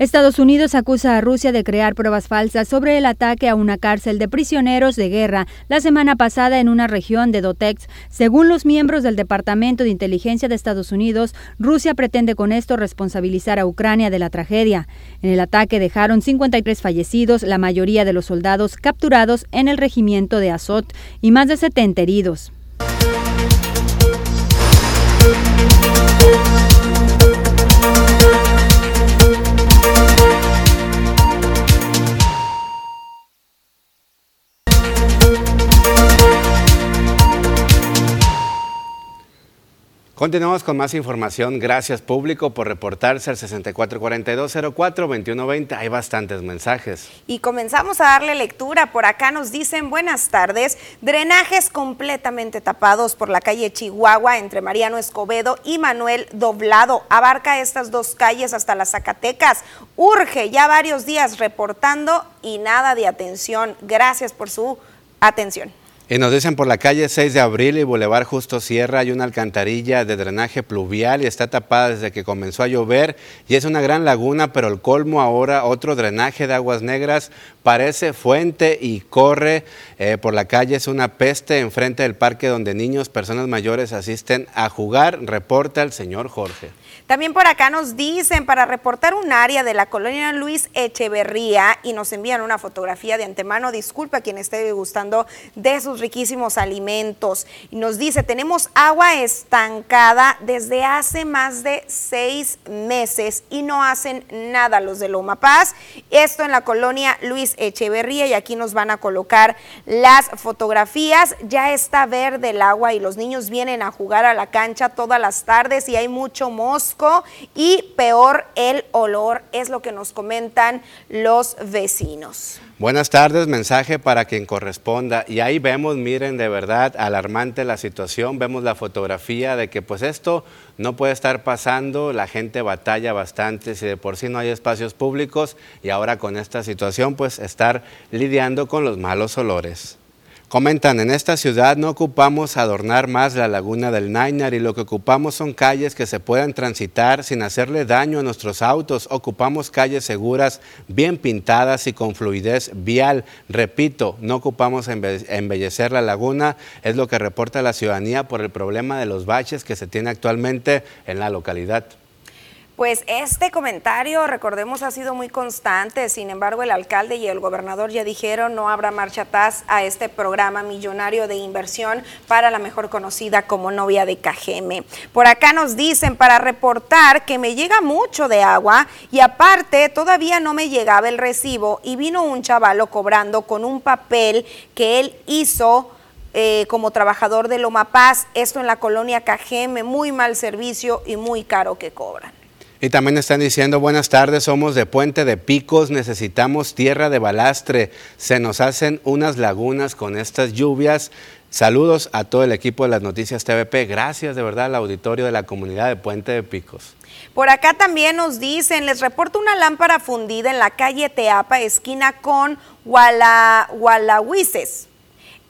Estados Unidos acusa a Rusia de crear pruebas falsas sobre el ataque a una cárcel de prisioneros de guerra la semana pasada en una región de Dotex. Según los miembros del Departamento de Inteligencia de Estados Unidos, Rusia pretende con esto responsabilizar a Ucrania de la tragedia. En el ataque dejaron 53 fallecidos, la mayoría de los soldados capturados en el regimiento de Azot y más de 70 heridos. Continuamos con más información. Gracias público por reportarse al 6442042120. Hay bastantes mensajes. Y comenzamos a darle lectura. Por acá nos dicen buenas tardes. Drenajes completamente tapados por la calle Chihuahua entre Mariano Escobedo y Manuel Doblado. Abarca estas dos calles hasta las Zacatecas. Urge ya varios días reportando y nada de atención. Gracias por su atención. Y nos dicen por la calle 6 de abril y Boulevard Justo Sierra hay una alcantarilla de drenaje pluvial y está tapada desde que comenzó a llover y es una gran laguna, pero el colmo ahora otro drenaje de aguas negras parece fuente y corre eh, por la calle. Es una peste enfrente del parque donde niños, personas mayores asisten a jugar, reporta el señor Jorge. También por acá nos dicen para reportar un área de la colonia Luis Echeverría y nos envían una fotografía de antemano. Disculpa a quien esté gustando de sus riquísimos alimentos. Y nos dice, tenemos agua estancada desde hace más de seis meses y no hacen nada los de Loma Paz. Esto en la colonia Luis Echeverría y aquí nos van a colocar las fotografías. Ya está verde el agua y los niños vienen a jugar a la cancha todas las tardes y hay mucho mosco y peor el olor, es lo que nos comentan los vecinos. Buenas tardes, mensaje para quien corresponda. Y ahí vemos, miren, de verdad, alarmante la situación. Vemos la fotografía de que pues esto no puede estar pasando, la gente batalla bastante, si de por sí no hay espacios públicos y ahora con esta situación pues estar lidiando con los malos olores. Comentan, en esta ciudad no ocupamos adornar más la laguna del Nainar y lo que ocupamos son calles que se puedan transitar sin hacerle daño a nuestros autos. Ocupamos calles seguras, bien pintadas y con fluidez vial. Repito, no ocupamos embellecer la laguna, es lo que reporta la ciudadanía por el problema de los baches que se tiene actualmente en la localidad. Pues este comentario, recordemos, ha sido muy constante. Sin embargo, el alcalde y el gobernador ya dijeron no habrá marcha atrás a este programa millonario de inversión para la mejor conocida como novia de Cajeme. Por acá nos dicen para reportar que me llega mucho de agua y aparte todavía no me llegaba el recibo y vino un chavalo cobrando con un papel que él hizo eh, como trabajador de Loma Paz, esto en la colonia Cajeme, muy mal servicio y muy caro que cobran. Y también están diciendo, buenas tardes, somos de Puente de Picos, necesitamos tierra de balastre, se nos hacen unas lagunas con estas lluvias. Saludos a todo el equipo de las noticias TVP, gracias de verdad al auditorio de la comunidad de Puente de Picos. Por acá también nos dicen, les reporto una lámpara fundida en la calle Teapa, esquina con Gualahuises.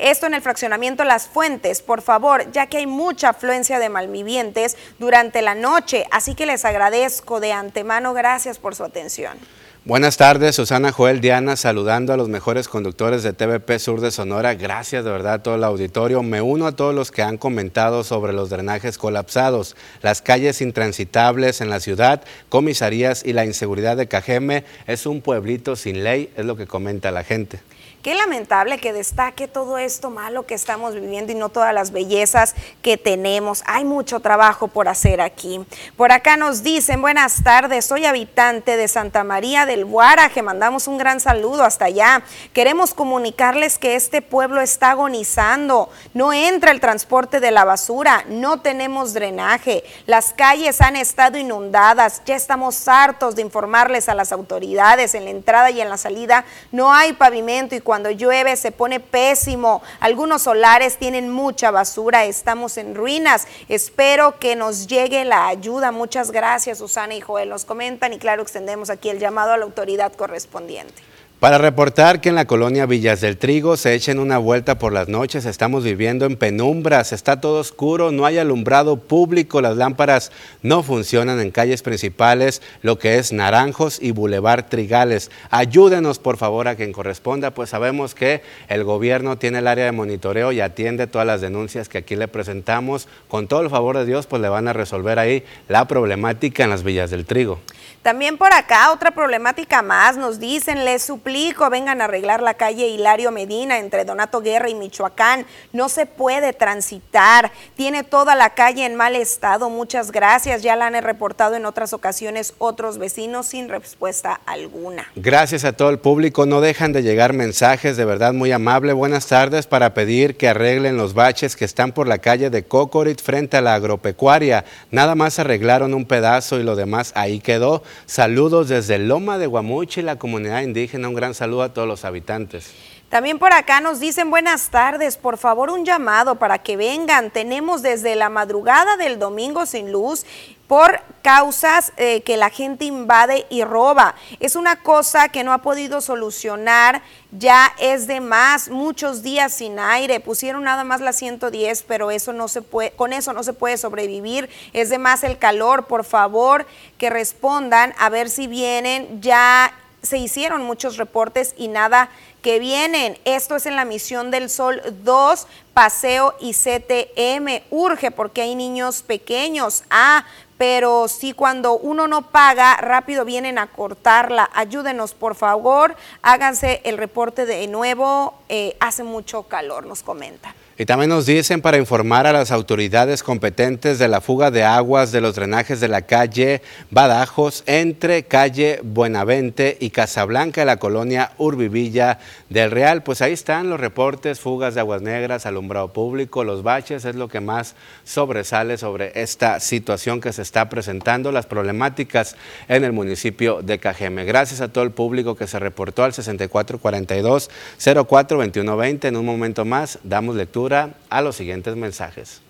Esto en el fraccionamiento Las Fuentes, por favor, ya que hay mucha afluencia de malvivientes durante la noche, así que les agradezco de antemano, gracias por su atención. Buenas tardes, Susana Joel Diana, saludando a los mejores conductores de TVP Sur de Sonora. Gracias de verdad a todo el auditorio. Me uno a todos los que han comentado sobre los drenajes colapsados, las calles intransitables en la ciudad, comisarías y la inseguridad de Cajeme. Es un pueblito sin ley, es lo que comenta la gente. Qué lamentable que destaque todo esto malo que estamos viviendo y no todas las bellezas que tenemos. Hay mucho trabajo por hacer aquí. Por acá nos dicen, buenas tardes, soy habitante de Santa María del Guaraje, mandamos un gran saludo hasta allá. Queremos comunicarles que este pueblo está agonizando, no entra el transporte de la basura, no tenemos drenaje, las calles han estado inundadas, ya estamos hartos de informarles a las autoridades en la entrada y en la salida, no hay pavimento y cuando llueve se pone pésimo. Algunos solares tienen mucha basura, estamos en ruinas. Espero que nos llegue la ayuda. Muchas gracias, Susana y Joel. Nos comentan y claro, extendemos aquí el llamado a la autoridad correspondiente. Para reportar que en la colonia Villas del Trigo se echen una vuelta por las noches, estamos viviendo en penumbras, está todo oscuro, no hay alumbrado público, las lámparas no funcionan en calles principales, lo que es Naranjos y Boulevard Trigales. Ayúdenos por favor a quien corresponda, pues sabemos que el gobierno tiene el área de monitoreo y atiende todas las denuncias que aquí le presentamos. Con todo el favor de Dios, pues le van a resolver ahí la problemática en las Villas del Trigo. También por acá otra problemática más, nos dicen, les suplico, vengan a arreglar la calle Hilario Medina entre Donato Guerra y Michoacán. No se puede transitar, tiene toda la calle en mal estado. Muchas gracias, ya la han reportado en otras ocasiones otros vecinos sin respuesta alguna. Gracias a todo el público, no dejan de llegar mensajes, de verdad muy amable. Buenas tardes para pedir que arreglen los baches que están por la calle de Cocorit frente a la agropecuaria. Nada más arreglaron un pedazo y lo demás ahí quedó. Saludos desde Loma de Guamuchi, la comunidad indígena. Un gran saludo a todos los habitantes. También por acá nos dicen buenas tardes, por favor un llamado para que vengan. Tenemos desde la madrugada del domingo sin luz por causas eh, que la gente invade y roba. Es una cosa que no ha podido solucionar, ya es de más, muchos días sin aire, pusieron nada más la 110, pero eso no se puede, con eso no se puede sobrevivir, es de más el calor, por favor que respondan a ver si vienen, ya se hicieron muchos reportes y nada que vienen. Esto es en la misión del Sol 2, Paseo y CTM. Urge porque hay niños pequeños. Ah, pero sí cuando uno no paga, rápido vienen a cortarla. Ayúdenos, por favor. Háganse el reporte de nuevo. Eh, hace mucho calor, nos comenta. Y también nos dicen para informar a las autoridades competentes de la fuga de aguas de los drenajes de la calle Badajos entre calle Buenavente y Casablanca de la colonia Urbivilla del Real. Pues ahí están los reportes, fugas de aguas negras, alumbrado público, los baches, es lo que más sobresale sobre esta situación que se está presentando, las problemáticas en el municipio de Cajeme. Gracias a todo el público que se reportó al 6442 042120. En un momento más damos lectura a los siguientes mensajes.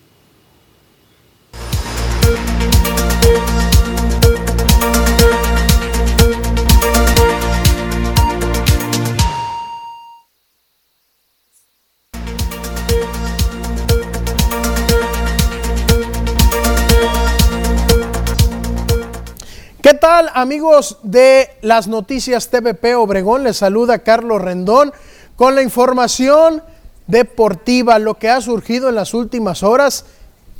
¿Qué tal amigos de las noticias TVP Obregón? Les saluda Carlos Rendón con la información deportiva, lo que ha surgido en las últimas horas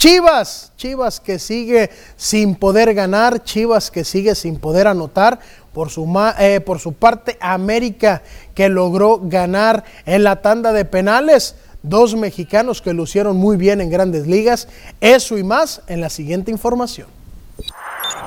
Chivas, Chivas que sigue sin poder ganar, Chivas que sigue sin poder anotar. Por su, eh, por su parte, América que logró ganar en la tanda de penales. Dos mexicanos que lucieron muy bien en grandes ligas. Eso y más en la siguiente información.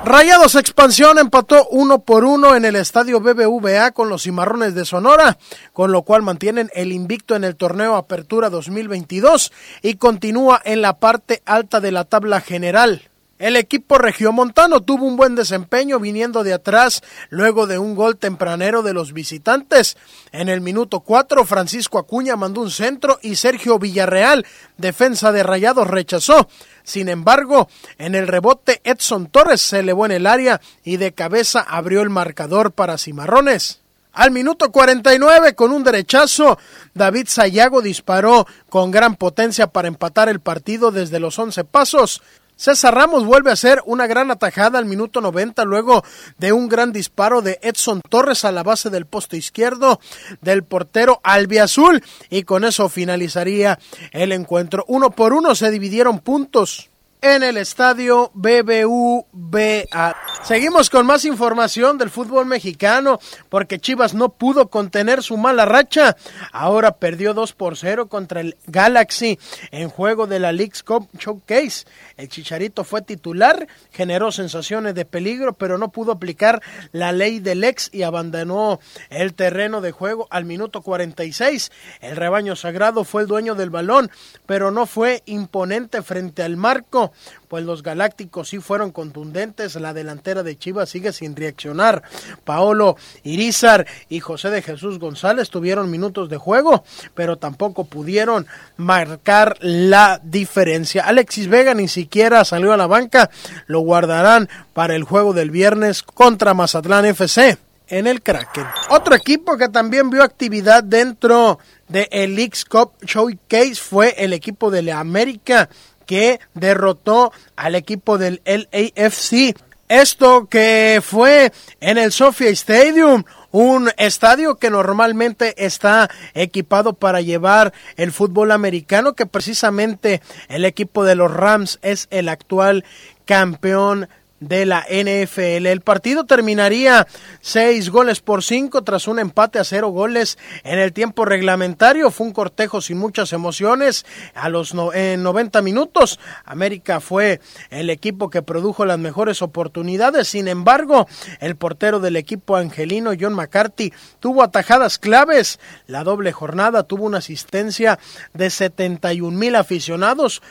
Rayados Expansión empató uno por uno en el estadio BBVA con los Cimarrones de Sonora, con lo cual mantienen el invicto en el torneo Apertura 2022 y continúa en la parte alta de la tabla general. El equipo regiomontano tuvo un buen desempeño viniendo de atrás luego de un gol tempranero de los visitantes. En el minuto 4, Francisco Acuña mandó un centro y Sergio Villarreal, defensa de Rayados, rechazó. Sin embargo, en el rebote Edson Torres se elevó en el área y de cabeza abrió el marcador para Cimarrones. Al minuto 49, con un derechazo, David Sayago disparó con gran potencia para empatar el partido desde los 11 pasos. César Ramos vuelve a hacer una gran atajada al minuto 90 luego de un gran disparo de Edson Torres a la base del poste izquierdo del portero albiazul y con eso finalizaría el encuentro. Uno por uno se dividieron puntos en el estadio BBVA. Seguimos con más información del fútbol mexicano porque Chivas no pudo contener su mala racha. Ahora perdió 2 por 0 contra el Galaxy en juego de la League's Cup Showcase. El Chicharito fue titular, generó sensaciones de peligro, pero no pudo aplicar la ley del ex y abandonó el terreno de juego al minuto 46. El rebaño sagrado fue el dueño del balón, pero no fue imponente frente al marco pues los Galácticos sí fueron contundentes. La delantera de Chivas sigue sin reaccionar. Paolo Irizar y José de Jesús González tuvieron minutos de juego, pero tampoco pudieron marcar la diferencia. Alexis Vega ni siquiera salió a la banca. Lo guardarán para el juego del viernes contra Mazatlán FC en el Kraken. Otro equipo que también vio actividad dentro de el Leagues Cup Showcase fue el equipo de la América que derrotó al equipo del LAFC. Esto que fue en el Sofia Stadium, un estadio que normalmente está equipado para llevar el fútbol americano, que precisamente el equipo de los Rams es el actual campeón de la NFL. El partido terminaría seis goles por cinco tras un empate a cero goles en el tiempo reglamentario. Fue un cortejo sin muchas emociones. A los no, en 90 minutos, América fue el equipo que produjo las mejores oportunidades. Sin embargo, el portero del equipo angelino, John McCarthy, tuvo atajadas claves. La doble jornada tuvo una asistencia de 71 mil aficionados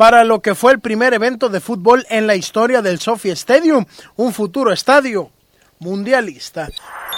para lo que fue el primer evento de fútbol en la historia del Sophie Stadium, un futuro estadio mundialista.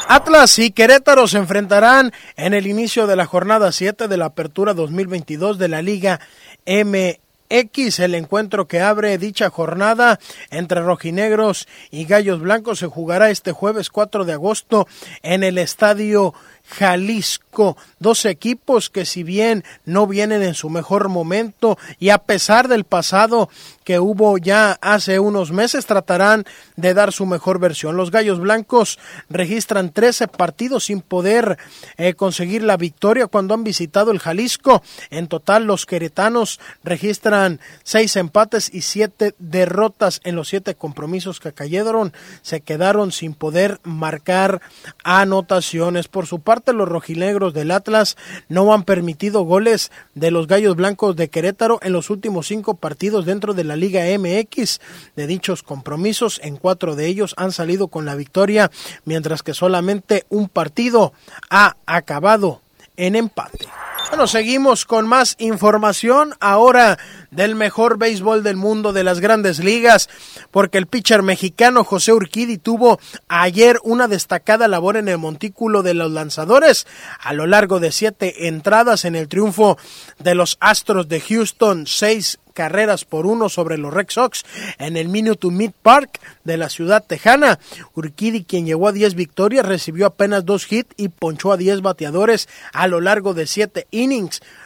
Atlas y Querétaro se enfrentarán en el inicio de la jornada 7 de la Apertura 2022 de la Liga MX. El encuentro que abre dicha jornada entre rojinegros y gallos blancos se jugará este jueves 4 de agosto en el Estadio Jalisco. Dos equipos que si bien no vienen en su mejor momento y a pesar del pasado que hubo ya hace unos meses tratarán de dar su mejor versión. Los Gallos Blancos registran 13 partidos sin poder eh, conseguir la victoria cuando han visitado el Jalisco. En total los queretanos registran 6 empates y 7 derrotas en los 7 compromisos que cayeron. Se quedaron sin poder marcar anotaciones. Por su parte los rojinegros del Atlas no han permitido goles de los Gallos Blancos de Querétaro en los últimos 5 partidos dentro de la Liga MX. De dichos compromisos, en cuatro de ellos han salido con la victoria, mientras que solamente un partido ha acabado en empate. Bueno, seguimos con más información ahora del mejor béisbol del mundo de las grandes ligas, porque el pitcher mexicano José Urquidi tuvo ayer una destacada labor en el montículo de los lanzadores a lo largo de siete entradas en el triunfo de los Astros de Houston, seis carreras por uno sobre los Red Sox en el Minute Meat Park de la ciudad tejana. Urquidi, quien llegó a 10 victorias, recibió apenas dos hits y ponchó a 10 bateadores a lo largo de 7 innings.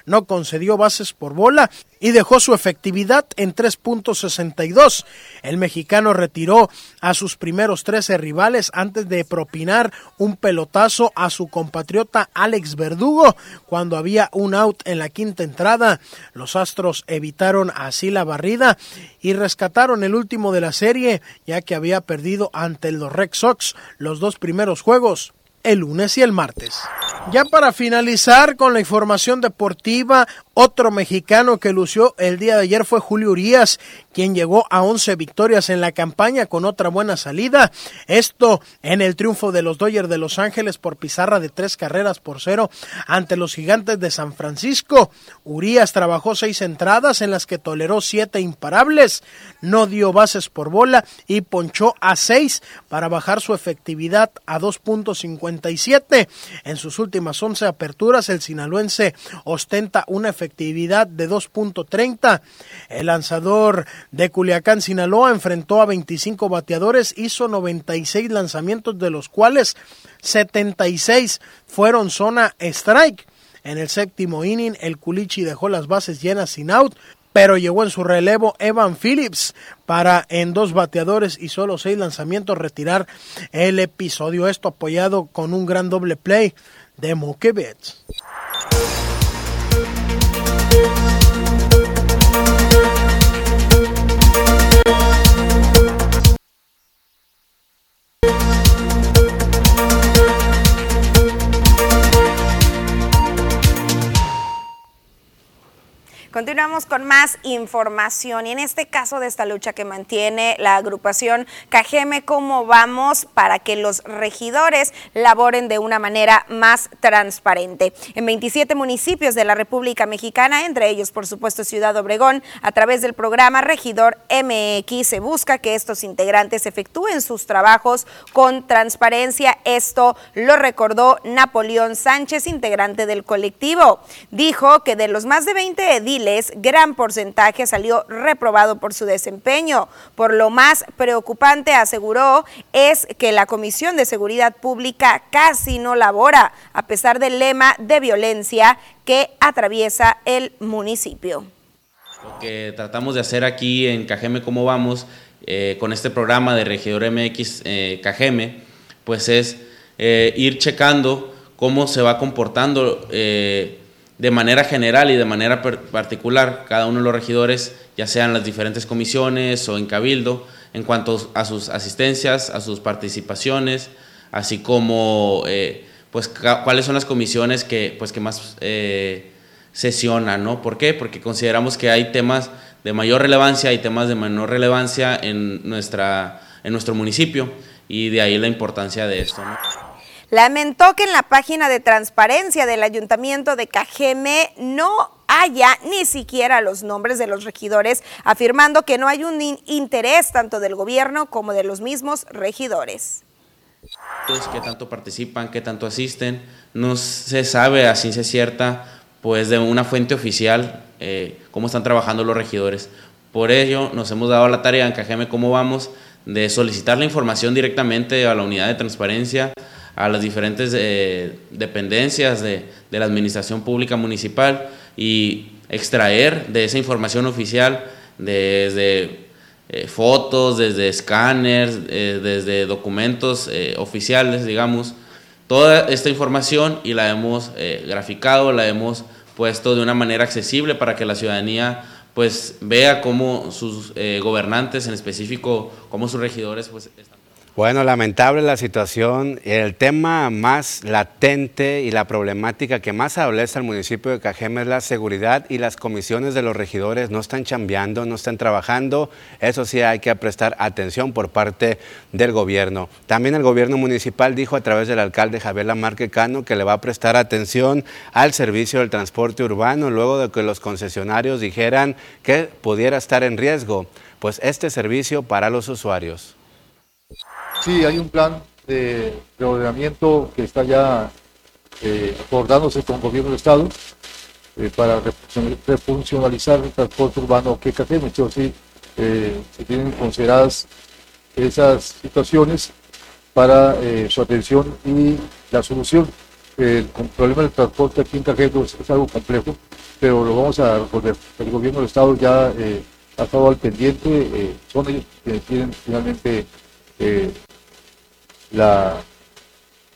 No concedió bases por bola y dejó su efectividad en 3.62. El mexicano retiró a sus primeros 13 rivales antes de propinar un pelotazo a su compatriota Alex Verdugo cuando había un out en la quinta entrada. Los Astros evitaron así la barrida y rescataron el último de la serie, ya que había perdido ante los Red Sox los dos primeros juegos el lunes y el martes. Ya para finalizar con la información deportiva, otro mexicano que lució el día de ayer fue Julio Urias, quien llegó a 11 victorias en la campaña con otra buena salida. Esto en el triunfo de los Dodgers de Los Ángeles por pizarra de tres carreras por cero ante los Gigantes de San Francisco. Urias trabajó seis entradas en las que toleró siete imparables, no dio bases por bola y ponchó a seis para bajar su efectividad a 2.57. En sus últimas 11 aperturas, el sinaloense ostenta una efectividad de 2.30. El lanzador de Culiacán, Sinaloa, enfrentó a 25 bateadores, hizo 96 lanzamientos, de los cuales 76 fueron zona strike. En el séptimo inning, el Culichi dejó las bases llenas sin out, pero llegó en su relevo Evan Phillips para en dos bateadores y solo seis lanzamientos retirar el episodio. Esto apoyado con un gran doble play de Mookie. you Continuamos con más información y en este caso de esta lucha que mantiene la agrupación Cajeme, ¿cómo vamos para que los regidores laboren de una manera más transparente? En 27 municipios de la República Mexicana, entre ellos por supuesto Ciudad Obregón, a través del programa Regidor MX se busca que estos integrantes efectúen sus trabajos con transparencia. Esto lo recordó Napoleón Sánchez, integrante del colectivo. Dijo que de los más de 20 ediles gran porcentaje salió reprobado por su desempeño. Por lo más preocupante, aseguró, es que la Comisión de Seguridad Pública casi no labora, a pesar del lema de violencia que atraviesa el municipio. Lo que tratamos de hacer aquí en Cajeme Cómo Vamos, eh, con este programa de Regidor MX eh, pues es eh, ir checando cómo se va comportando de manera general y de manera particular cada uno de los regidores, ya sean las diferentes comisiones o en cabildo, en cuanto a sus asistencias, a sus participaciones, así como eh, pues cuáles son las comisiones que, pues, que más eh, sesionan, ¿no? ¿Por qué? Porque consideramos que hay temas de mayor relevancia y temas de menor relevancia en, nuestra, en nuestro municipio y de ahí la importancia de esto. Lamentó que en la página de transparencia del Ayuntamiento de Cajeme no haya ni siquiera los nombres de los regidores, afirmando que no hay un interés tanto del gobierno como de los mismos regidores. ¿Qué tanto participan? ¿Qué tanto asisten? No se sabe a ciencia cierta, pues de una fuente oficial, eh, cómo están trabajando los regidores. Por ello, nos hemos dado la tarea en Cajeme Cómo Vamos de solicitar la información directamente a la unidad de transparencia, a las diferentes eh, dependencias de, la administración pública municipal y extraer de esa información oficial desde eh, fotos, desde escáneres, eh, desde documentos oficiales, digamos, toda esta información y la hemos graficado, la hemos puesto de una manera accesible para que la ciudadanía pues vea cómo sus gobernantes, en específico, cómo sus regidores, pues están bueno, lamentable la situación. El tema más latente y la problemática que más adolece al municipio de Cajeme es la seguridad y las comisiones de los regidores no están chambeando, no están trabajando. Eso sí hay que prestar atención por parte del gobierno. También el gobierno municipal dijo a través del alcalde Javier Lamarque Cano que le va a prestar atención al servicio del transporte urbano luego de que los concesionarios dijeran que pudiera estar en riesgo pues este servicio para los usuarios. Sí, hay un plan de reordenamiento que está ya eh, acordándose con el gobierno del Estado eh, para refuncionalizar el transporte urbano que Cajeme. Sí, eh, se tienen consideradas esas situaciones para su atención y la solución. El, problema del transporte aquí en Cajeme es, algo complejo, pero lo vamos a resolver. El gobierno del Estado ya ha estado al pendiente, son ellos quienes tienen finalmente la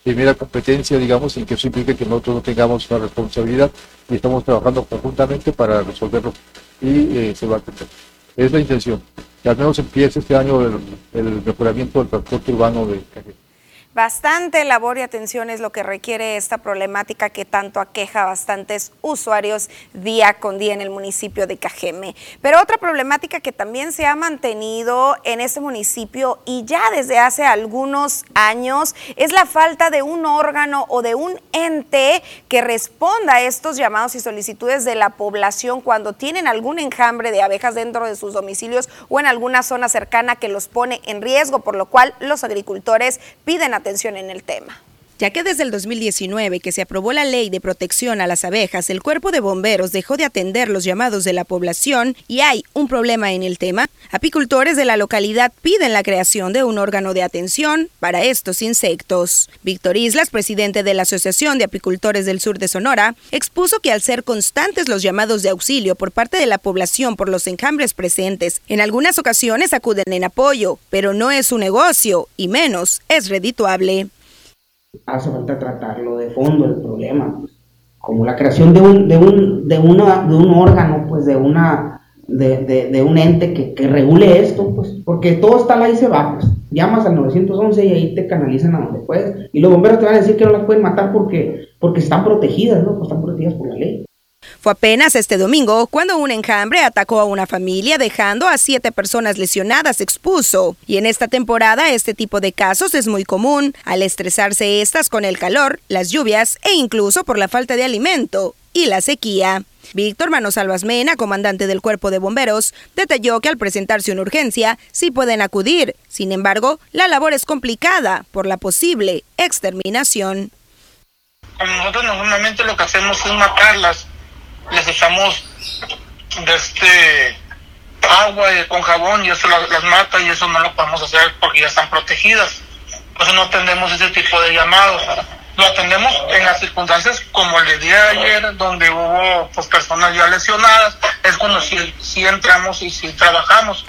primera competencia, digamos, en que eso implica que nosotros no tengamos una responsabilidad y estamos trabajando conjuntamente para resolverlo y eh, se va a atender. Es la intención, que al menos empiece este año el, el mejoramiento del transporte urbano de Cajeme. Bastante labor y atención es lo que requiere esta problemática que tanto aqueja a bastantes usuarios día con día en el municipio de Cajeme. Pero otra problemática que también se ha mantenido en este municipio y ya desde hace algunos años es la falta de un órgano o de un ente que responda a estos llamados y solicitudes de la población cuando tienen algún enjambre de abejas dentro de sus domicilios o en alguna zona cercana que los pone en riesgo, por lo cual los agricultores piden atención en el tema ya que desde el 2019 que se aprobó la ley de protección a las abejas, el cuerpo de bomberos dejó de atender los llamados de la población y hay un problema en el tema, apicultores de la localidad piden la creación de un órgano de atención para estos insectos. Víctor Islas, presidente de la Asociación de Apicultores del Sur de Sonora, expuso que al ser constantes los llamados de auxilio por parte de la población por los enjambres presentes, en algunas ocasiones acuden en apoyo, pero no es un negocio y menos es redituable hace falta tratarlo de fondo el problema, pues, como la creación de un, de un, de una, de un órgano, pues de una, de, de, un ente que, que, regule esto, pues, porque todo está ahí se va, pues, llamas al 911 y ahí te canalizan a donde puedes, y los bomberos te van a decir que no las pueden matar porque, porque están protegidas, ¿no? Pues están protegidas por la ley. Fue apenas este domingo cuando un enjambre atacó a una familia dejando a siete personas lesionadas, expuso. Y en esta temporada este tipo de casos es muy común al estresarse estas con el calor, las lluvias e incluso por la falta de alimento y la sequía. Víctor Manos Mena, comandante del Cuerpo de Bomberos, detalló que al presentarse una urgencia sí pueden acudir. Sin embargo, la labor es complicada por la posible exterminación. nosotros normalmente lo que hacemos es matarlas les echamos de este agua con jabón y eso las, mata y eso no lo podemos hacer porque ya están protegidas. Eso no atendemos ese tipo de llamados. Lo atendemos en las circunstancias como el día de ayer, donde hubo pues, personas ya lesionadas, es cuando sí, entramos y sí trabajamos.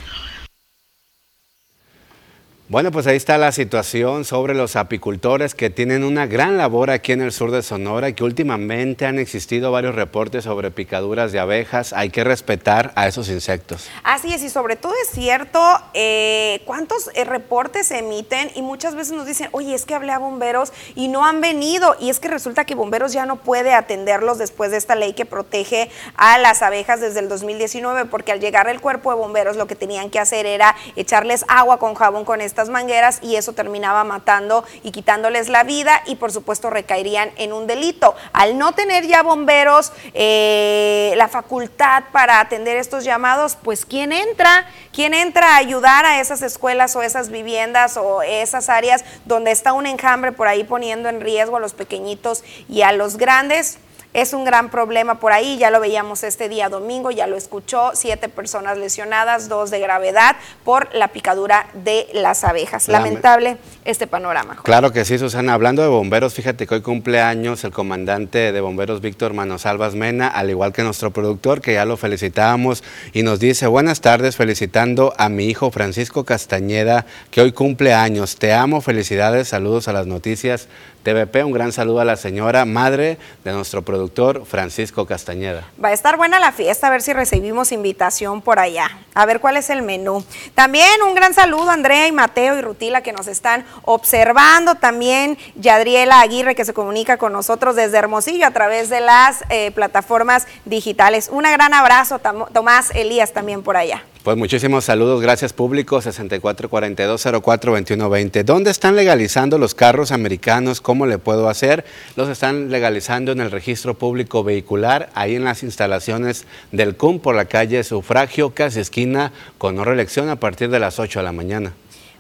Bueno, pues ahí está la situación sobre los apicultores que tienen una gran labor aquí en el sur de Sonora y que últimamente han existido varios reportes sobre picaduras de abejas. Hay que respetar a esos insectos. Así es, y sobre todo es cierto eh, cuántos eh, reportes se emiten y muchas veces nos dicen, oye, es que hablé a bomberos y no han venido. Y es que resulta que bomberos ya no puede atenderlos después de esta ley que protege a las abejas desde el 2019, porque al llegar el cuerpo de bomberos lo que tenían que hacer era echarles agua con jabón con esta mangueras y eso terminaba matando y quitándoles la vida y por supuesto recaerían en un delito. Al no tener ya bomberos eh, la facultad para atender estos llamados, pues ¿quién entra? ¿Quién entra a ayudar a esas escuelas o esas viviendas o esas áreas donde está un enjambre por ahí poniendo en riesgo a los pequeñitos y a los grandes? Es un gran problema por ahí, ya lo veíamos este día domingo, ya lo escuchó, siete personas lesionadas, dos de gravedad por la picadura de las abejas. Lamentable este panorama. Claro que sí, Susana. Hablando de bomberos, fíjate que hoy cumpleaños el comandante de bomberos Víctor Manosalvas Mena, al igual que nuestro productor, que ya lo felicitábamos y nos dice, buenas tardes, felicitando a mi hijo Francisco Castañeda, que hoy cumple años. Te amo, felicidades, saludos a las noticias TVP. Un gran saludo a la señora madre de nuestro productor Francisco Castañeda. Va a estar buena la fiesta, a ver si recibimos invitación por allá, a ver cuál es el menú. También un gran saludo a Andrea y Mateo y Rutila que nos están observando. También Yadriela Aguirre que se comunica con nosotros desde Hermosillo a través de las eh, plataformas digitales. Un gran abrazo, Tomás Elías también por allá. Pues muchísimos saludos, gracias público 6442042120. ¿Dónde están legalizando los carros americanos? ¿Cómo le puedo hacer? Los están legalizando en el registro público vehicular, ahí en las instalaciones del CUM por la calle Sufragio, casi esquina con no reelección a partir de las 8 de la mañana.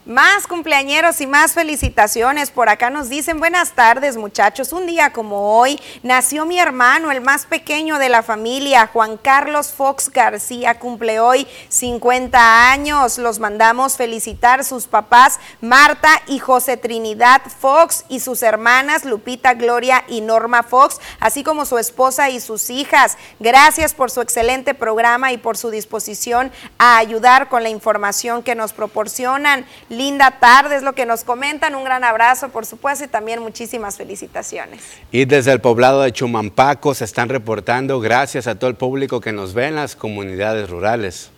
Más cumpleañeros y más felicitaciones. Por acá nos dicen buenas tardes muchachos. Un día como hoy nació mi hermano, el más pequeño de la familia, Juan Carlos Fox García. Cumple hoy 50 años. Los mandamos felicitar sus papás Marta y José Trinidad Fox y sus hermanas Lupita, Gloria y Norma Fox, así como su esposa y sus hijas. Gracias por su excelente programa y por su disposición a ayudar con la información que nos proporcionan. Linda tarde, es lo que nos comentan. Un gran abrazo, por supuesto, y también muchísimas felicitaciones. Y desde el poblado de Chumampaco se están reportando, gracias a todo el público que nos ve en las comunidades rurales.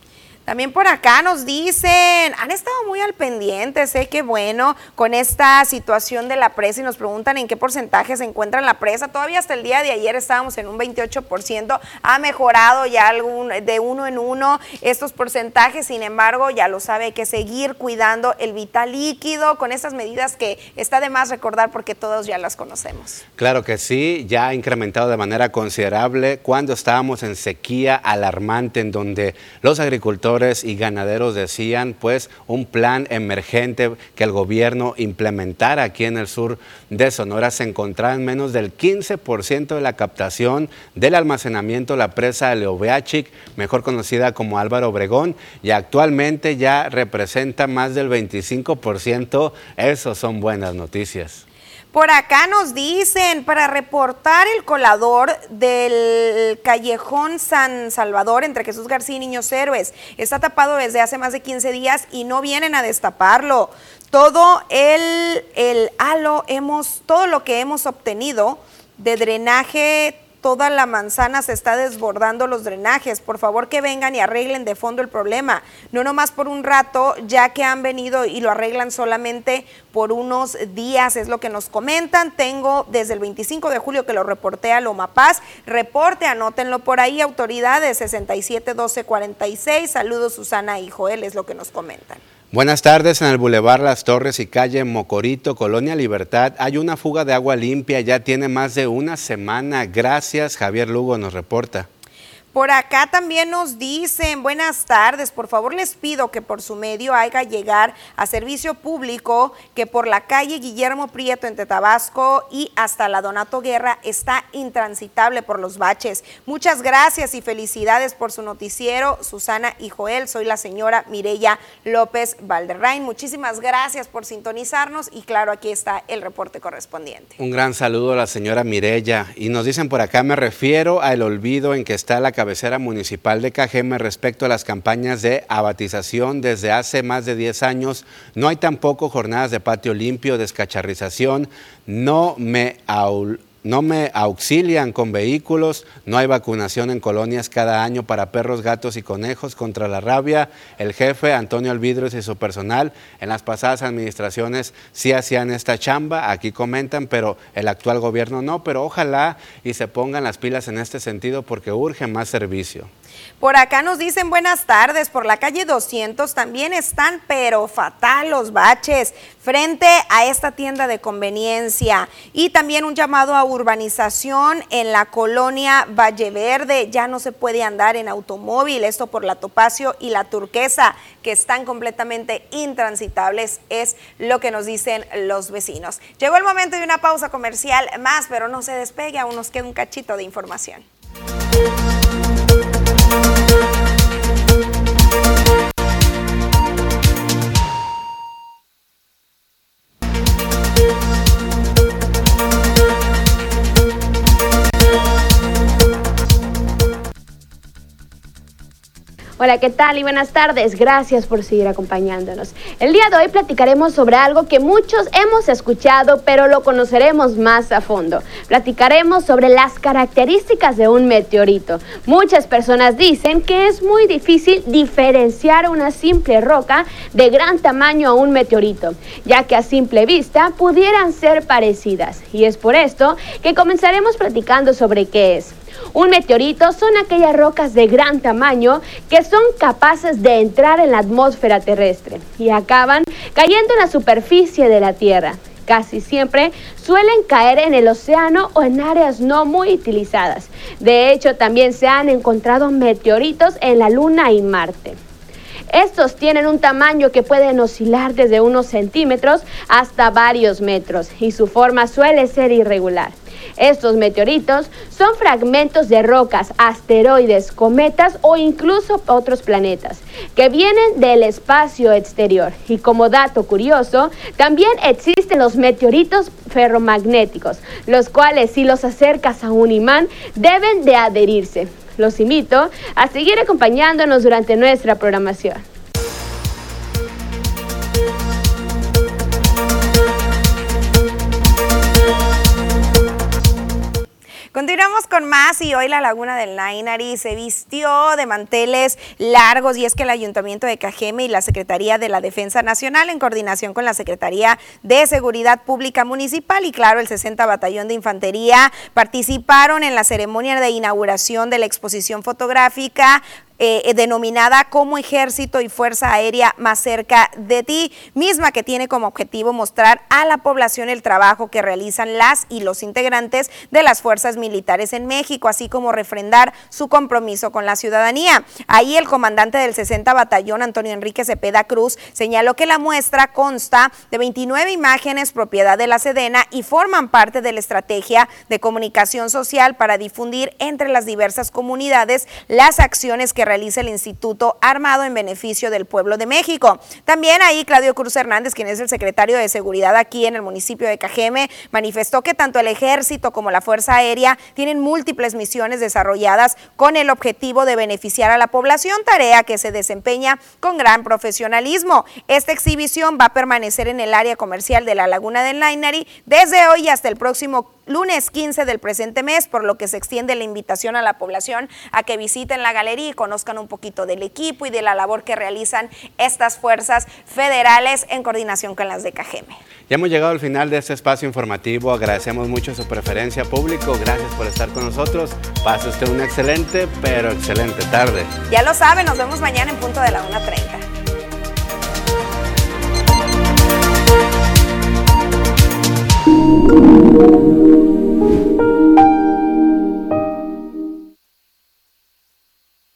También por acá nos dicen, han estado muy al pendiente, sé que bueno, con esta situación de la presa y nos preguntan en qué porcentaje se encuentra la presa. Todavía hasta el día de ayer estábamos en un 28%, ha mejorado ya algún, de uno en uno estos porcentajes, sin embargo, ya lo sabe, hay que seguir cuidando el vital líquido con estas medidas que está de más recordar porque todos ya las conocemos. Claro que sí, ya ha incrementado de manera considerable cuando estábamos en sequía alarmante en donde los agricultores y ganaderos decían pues un plan emergente que el gobierno implementara aquí en el sur de Sonora se encontraba en menos del 15% de la captación del almacenamiento la presa Leobeachic, mejor conocida como Álvaro Obregón, y actualmente ya representa más del 25%. Eso son buenas noticias. Por acá nos dicen, para reportar el colador del callejón San Salvador entre Jesús García y Niños Héroes, está tapado desde hace más de 15 días y no vienen a destaparlo. Todo el, el halo hemos, todo lo que hemos obtenido de drenaje toda la manzana se está desbordando los drenajes. Por favor que vengan y arreglen de fondo el problema. No nomás por un rato, ya que han venido y lo arreglan solamente por unos días, es lo que nos comentan. Tengo desde el 25 de julio que lo reporté a Loma Paz. Reporte, anótenlo por ahí, autoridades 671246. Saludos Susana y Joel, es lo que nos comentan. Buenas tardes, en el Boulevard Las Torres y calle Mocorito, Colonia Libertad, hay una fuga de agua limpia, ya tiene más de una semana. Gracias, Javier Lugo nos reporta. Por acá también nos dicen, buenas tardes, por favor les pido que por su medio haga llegar a servicio público que por la calle Guillermo Prieto entre Tabasco y hasta la Donato Guerra está intransitable por los baches. Muchas gracias y felicidades por su noticiero, Susana y Joel. Soy la señora Mireya López Valderrain. Muchísimas gracias por sintonizarnos y claro, aquí está el reporte correspondiente. Un gran saludo a la señora Mireya y nos dicen por acá, me refiero al olvido en que está la cabecera municipal de Cajeme respecto a las campañas de abatización desde hace más de 10 años. No hay tampoco jornadas de patio limpio, descacharrización, no me no me auxilian con vehículos, no hay vacunación en colonias cada año para perros, gatos y conejos contra la rabia. El jefe Antonio Alvidros y su personal en las pasadas administraciones sí hacían esta chamba, aquí comentan, pero el actual gobierno no, pero ojalá y se pongan las pilas en este sentido porque urge más servicio. Por acá nos dicen buenas tardes, por la calle 200 también están, pero fatal los baches frente a esta tienda de conveniencia. Y también un llamado a urbanización en la colonia Valle Verde. Ya no se puede andar en automóvil, esto por la Topacio y la Turquesa, que están completamente intransitables, es lo que nos dicen los vecinos. Llegó el momento de una pausa comercial más, pero no se despegue, aún nos queda un cachito de información. Hola, ¿qué tal y buenas tardes? Gracias por seguir acompañándonos. El día de hoy platicaremos sobre algo que muchos hemos escuchado, pero lo conoceremos más a fondo. Platicaremos sobre las características de un meteorito. Muchas personas dicen que es muy difícil diferenciar una simple roca de gran tamaño a un meteorito, ya que a simple vista pudieran ser parecidas. Y es por esto que comenzaremos platicando sobre qué es. Un meteorito son aquellas rocas de gran tamaño que son capaces de entrar en la atmósfera terrestre y acaban cayendo en la superficie de la Tierra. Casi siempre suelen caer en el océano o en áreas no muy utilizadas. De hecho, también se han encontrado meteoritos en la Luna y Marte. Estos tienen un tamaño que pueden oscilar desde unos centímetros hasta varios metros y su forma suele ser irregular. Estos meteoritos son fragmentos de rocas, asteroides, cometas o incluso otros planetas que vienen del espacio exterior. Y como dato curioso, también existen los meteoritos ferromagnéticos, los cuales si los acercas a un imán deben de adherirse. Los invito a seguir acompañándonos durante nuestra programación. Con más y hoy la Laguna del Nainari se vistió de manteles largos y es que el Ayuntamiento de Cajeme y la Secretaría de la Defensa Nacional en coordinación con la Secretaría de Seguridad Pública Municipal y claro el 60 Batallón de Infantería participaron en la ceremonia de inauguración de la exposición fotográfica eh, denominada como Ejército y Fuerza Aérea más cerca de ti, misma que tiene como objetivo mostrar a la población el trabajo que realizan las y los integrantes de las fuerzas militares en México, así como refrendar su compromiso con la ciudadanía. Ahí el comandante del 60 Batallón, Antonio Enrique Cepeda Cruz, señaló que la muestra consta de 29 imágenes propiedad de la Sedena y forman parte de la estrategia de comunicación social para difundir entre las diversas comunidades las acciones que realiza el Instituto Armado en beneficio del pueblo de México. También ahí Claudio Cruz Hernández, quien es el secretario de Seguridad aquí en el municipio de Cajeme, manifestó que tanto el ejército como la Fuerza Aérea tienen múltiples misiones desarrolladas con el objetivo de beneficiar a la población, tarea que se desempeña con gran profesionalismo. Esta exhibición va a permanecer en el área comercial de la Laguna del Nainari desde hoy hasta el próximo lunes 15 del presente mes, por lo que se extiende la invitación a la población a que visiten la galería y conozcan un poquito del equipo y de la labor que realizan estas fuerzas federales en coordinación con las de Cajeme. Ya hemos llegado al final de este espacio informativo. Agradecemos mucho su preferencia público. Gracias por estar con nosotros. Pase usted una excelente, pero excelente tarde. Ya lo sabe, nos vemos mañana en punto de la 1.30.